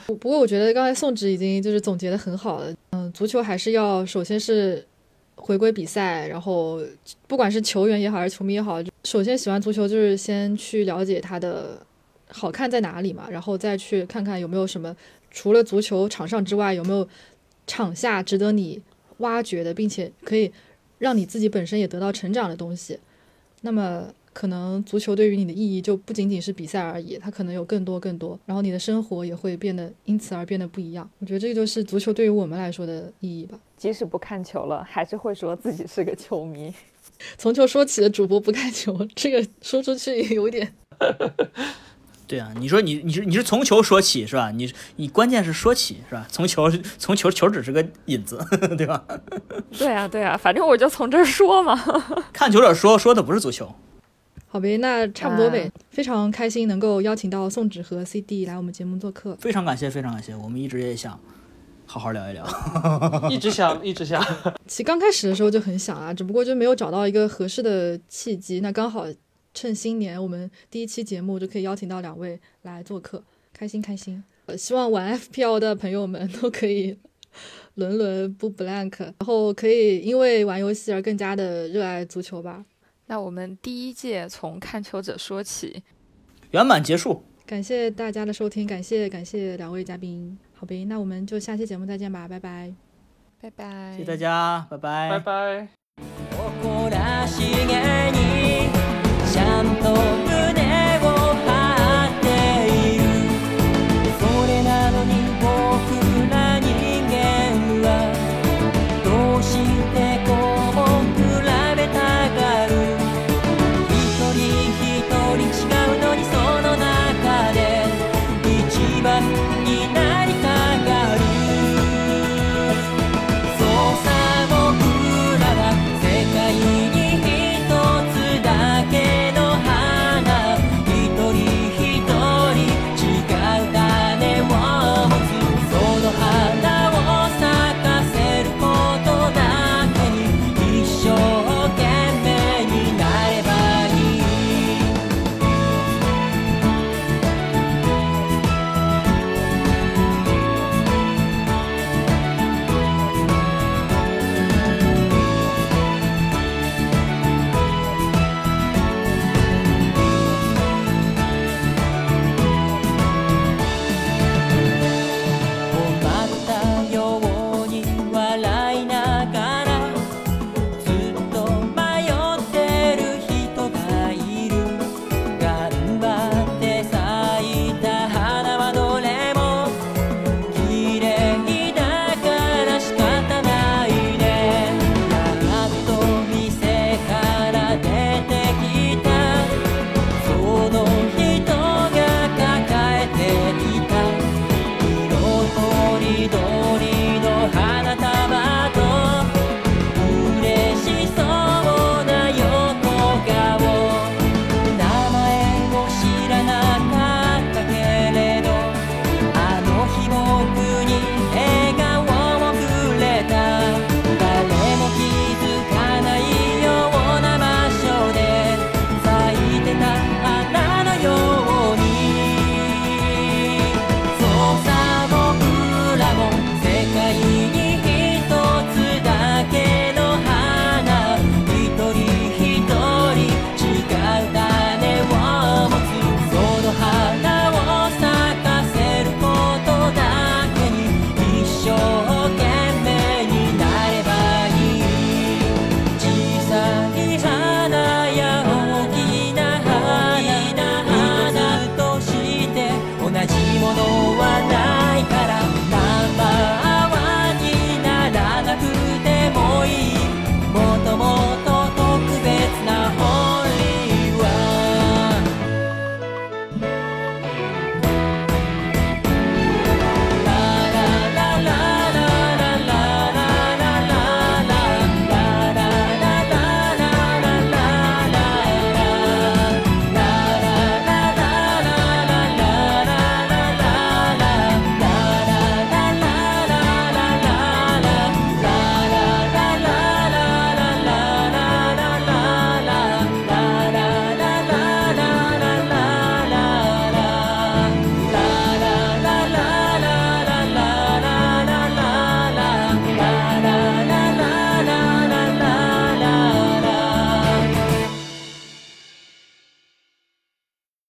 [SPEAKER 2] 不 不过我觉得刚才宋植已经就是总结的很好了。嗯，足球还是要首先是回归比赛，然后不管是球员也好还是球迷也好，首先喜欢足球就是先去了解它的好看在哪里嘛，然后再去看看有没有什么除了足球场上之外有没有场下值得你挖掘的，并且可以让你自己本身也得到成长的东西。那么可能足球对于你的意义就不仅仅是比赛而已，它可能有更多更多，然后你的生活也会变得因此而变得不一样。我觉得这就是足球对于我们来说的意义吧。
[SPEAKER 3] 即使不看球了，还是会说自己是个球迷。
[SPEAKER 2] 从球说起的主播不看球，这个说出去也有点。
[SPEAKER 4] 对啊，你说你你是你是从球说起是吧？你你关键是说起是吧？从球从球球只是个引子，对吧？
[SPEAKER 3] 对啊，对啊，反正我就从这儿说嘛。
[SPEAKER 4] 看球者说说的不是足球，
[SPEAKER 2] 好呗，那差不多呗。非常开心能够邀请到宋纸和 CD 来我们节目做客。
[SPEAKER 4] 非常感谢非常感谢，我们一直也想好好聊一聊。
[SPEAKER 5] 一直想，一直想。
[SPEAKER 2] 其实刚开始的时候就很想啊，只不过就没有找到一个合适的契机。那刚好趁新年，我们第一期节目就可以邀请到两位来做客，开心开心。呃，希望玩 FPL 的朋友们都可以轮轮不 blank，然后可以因为玩游戏而更加的热爱足球吧。
[SPEAKER 3] 那我们第一届从看球者说起，
[SPEAKER 4] 圆满结束，
[SPEAKER 2] 感谢大家的收听，感谢感谢两位嘉宾。好呗，那我们就下期节目再见吧，拜拜。
[SPEAKER 3] 拜拜。
[SPEAKER 4] 谢谢大家，拜拜，
[SPEAKER 5] 拜拜。
[SPEAKER 1] 誇らしげに ちゃんと胸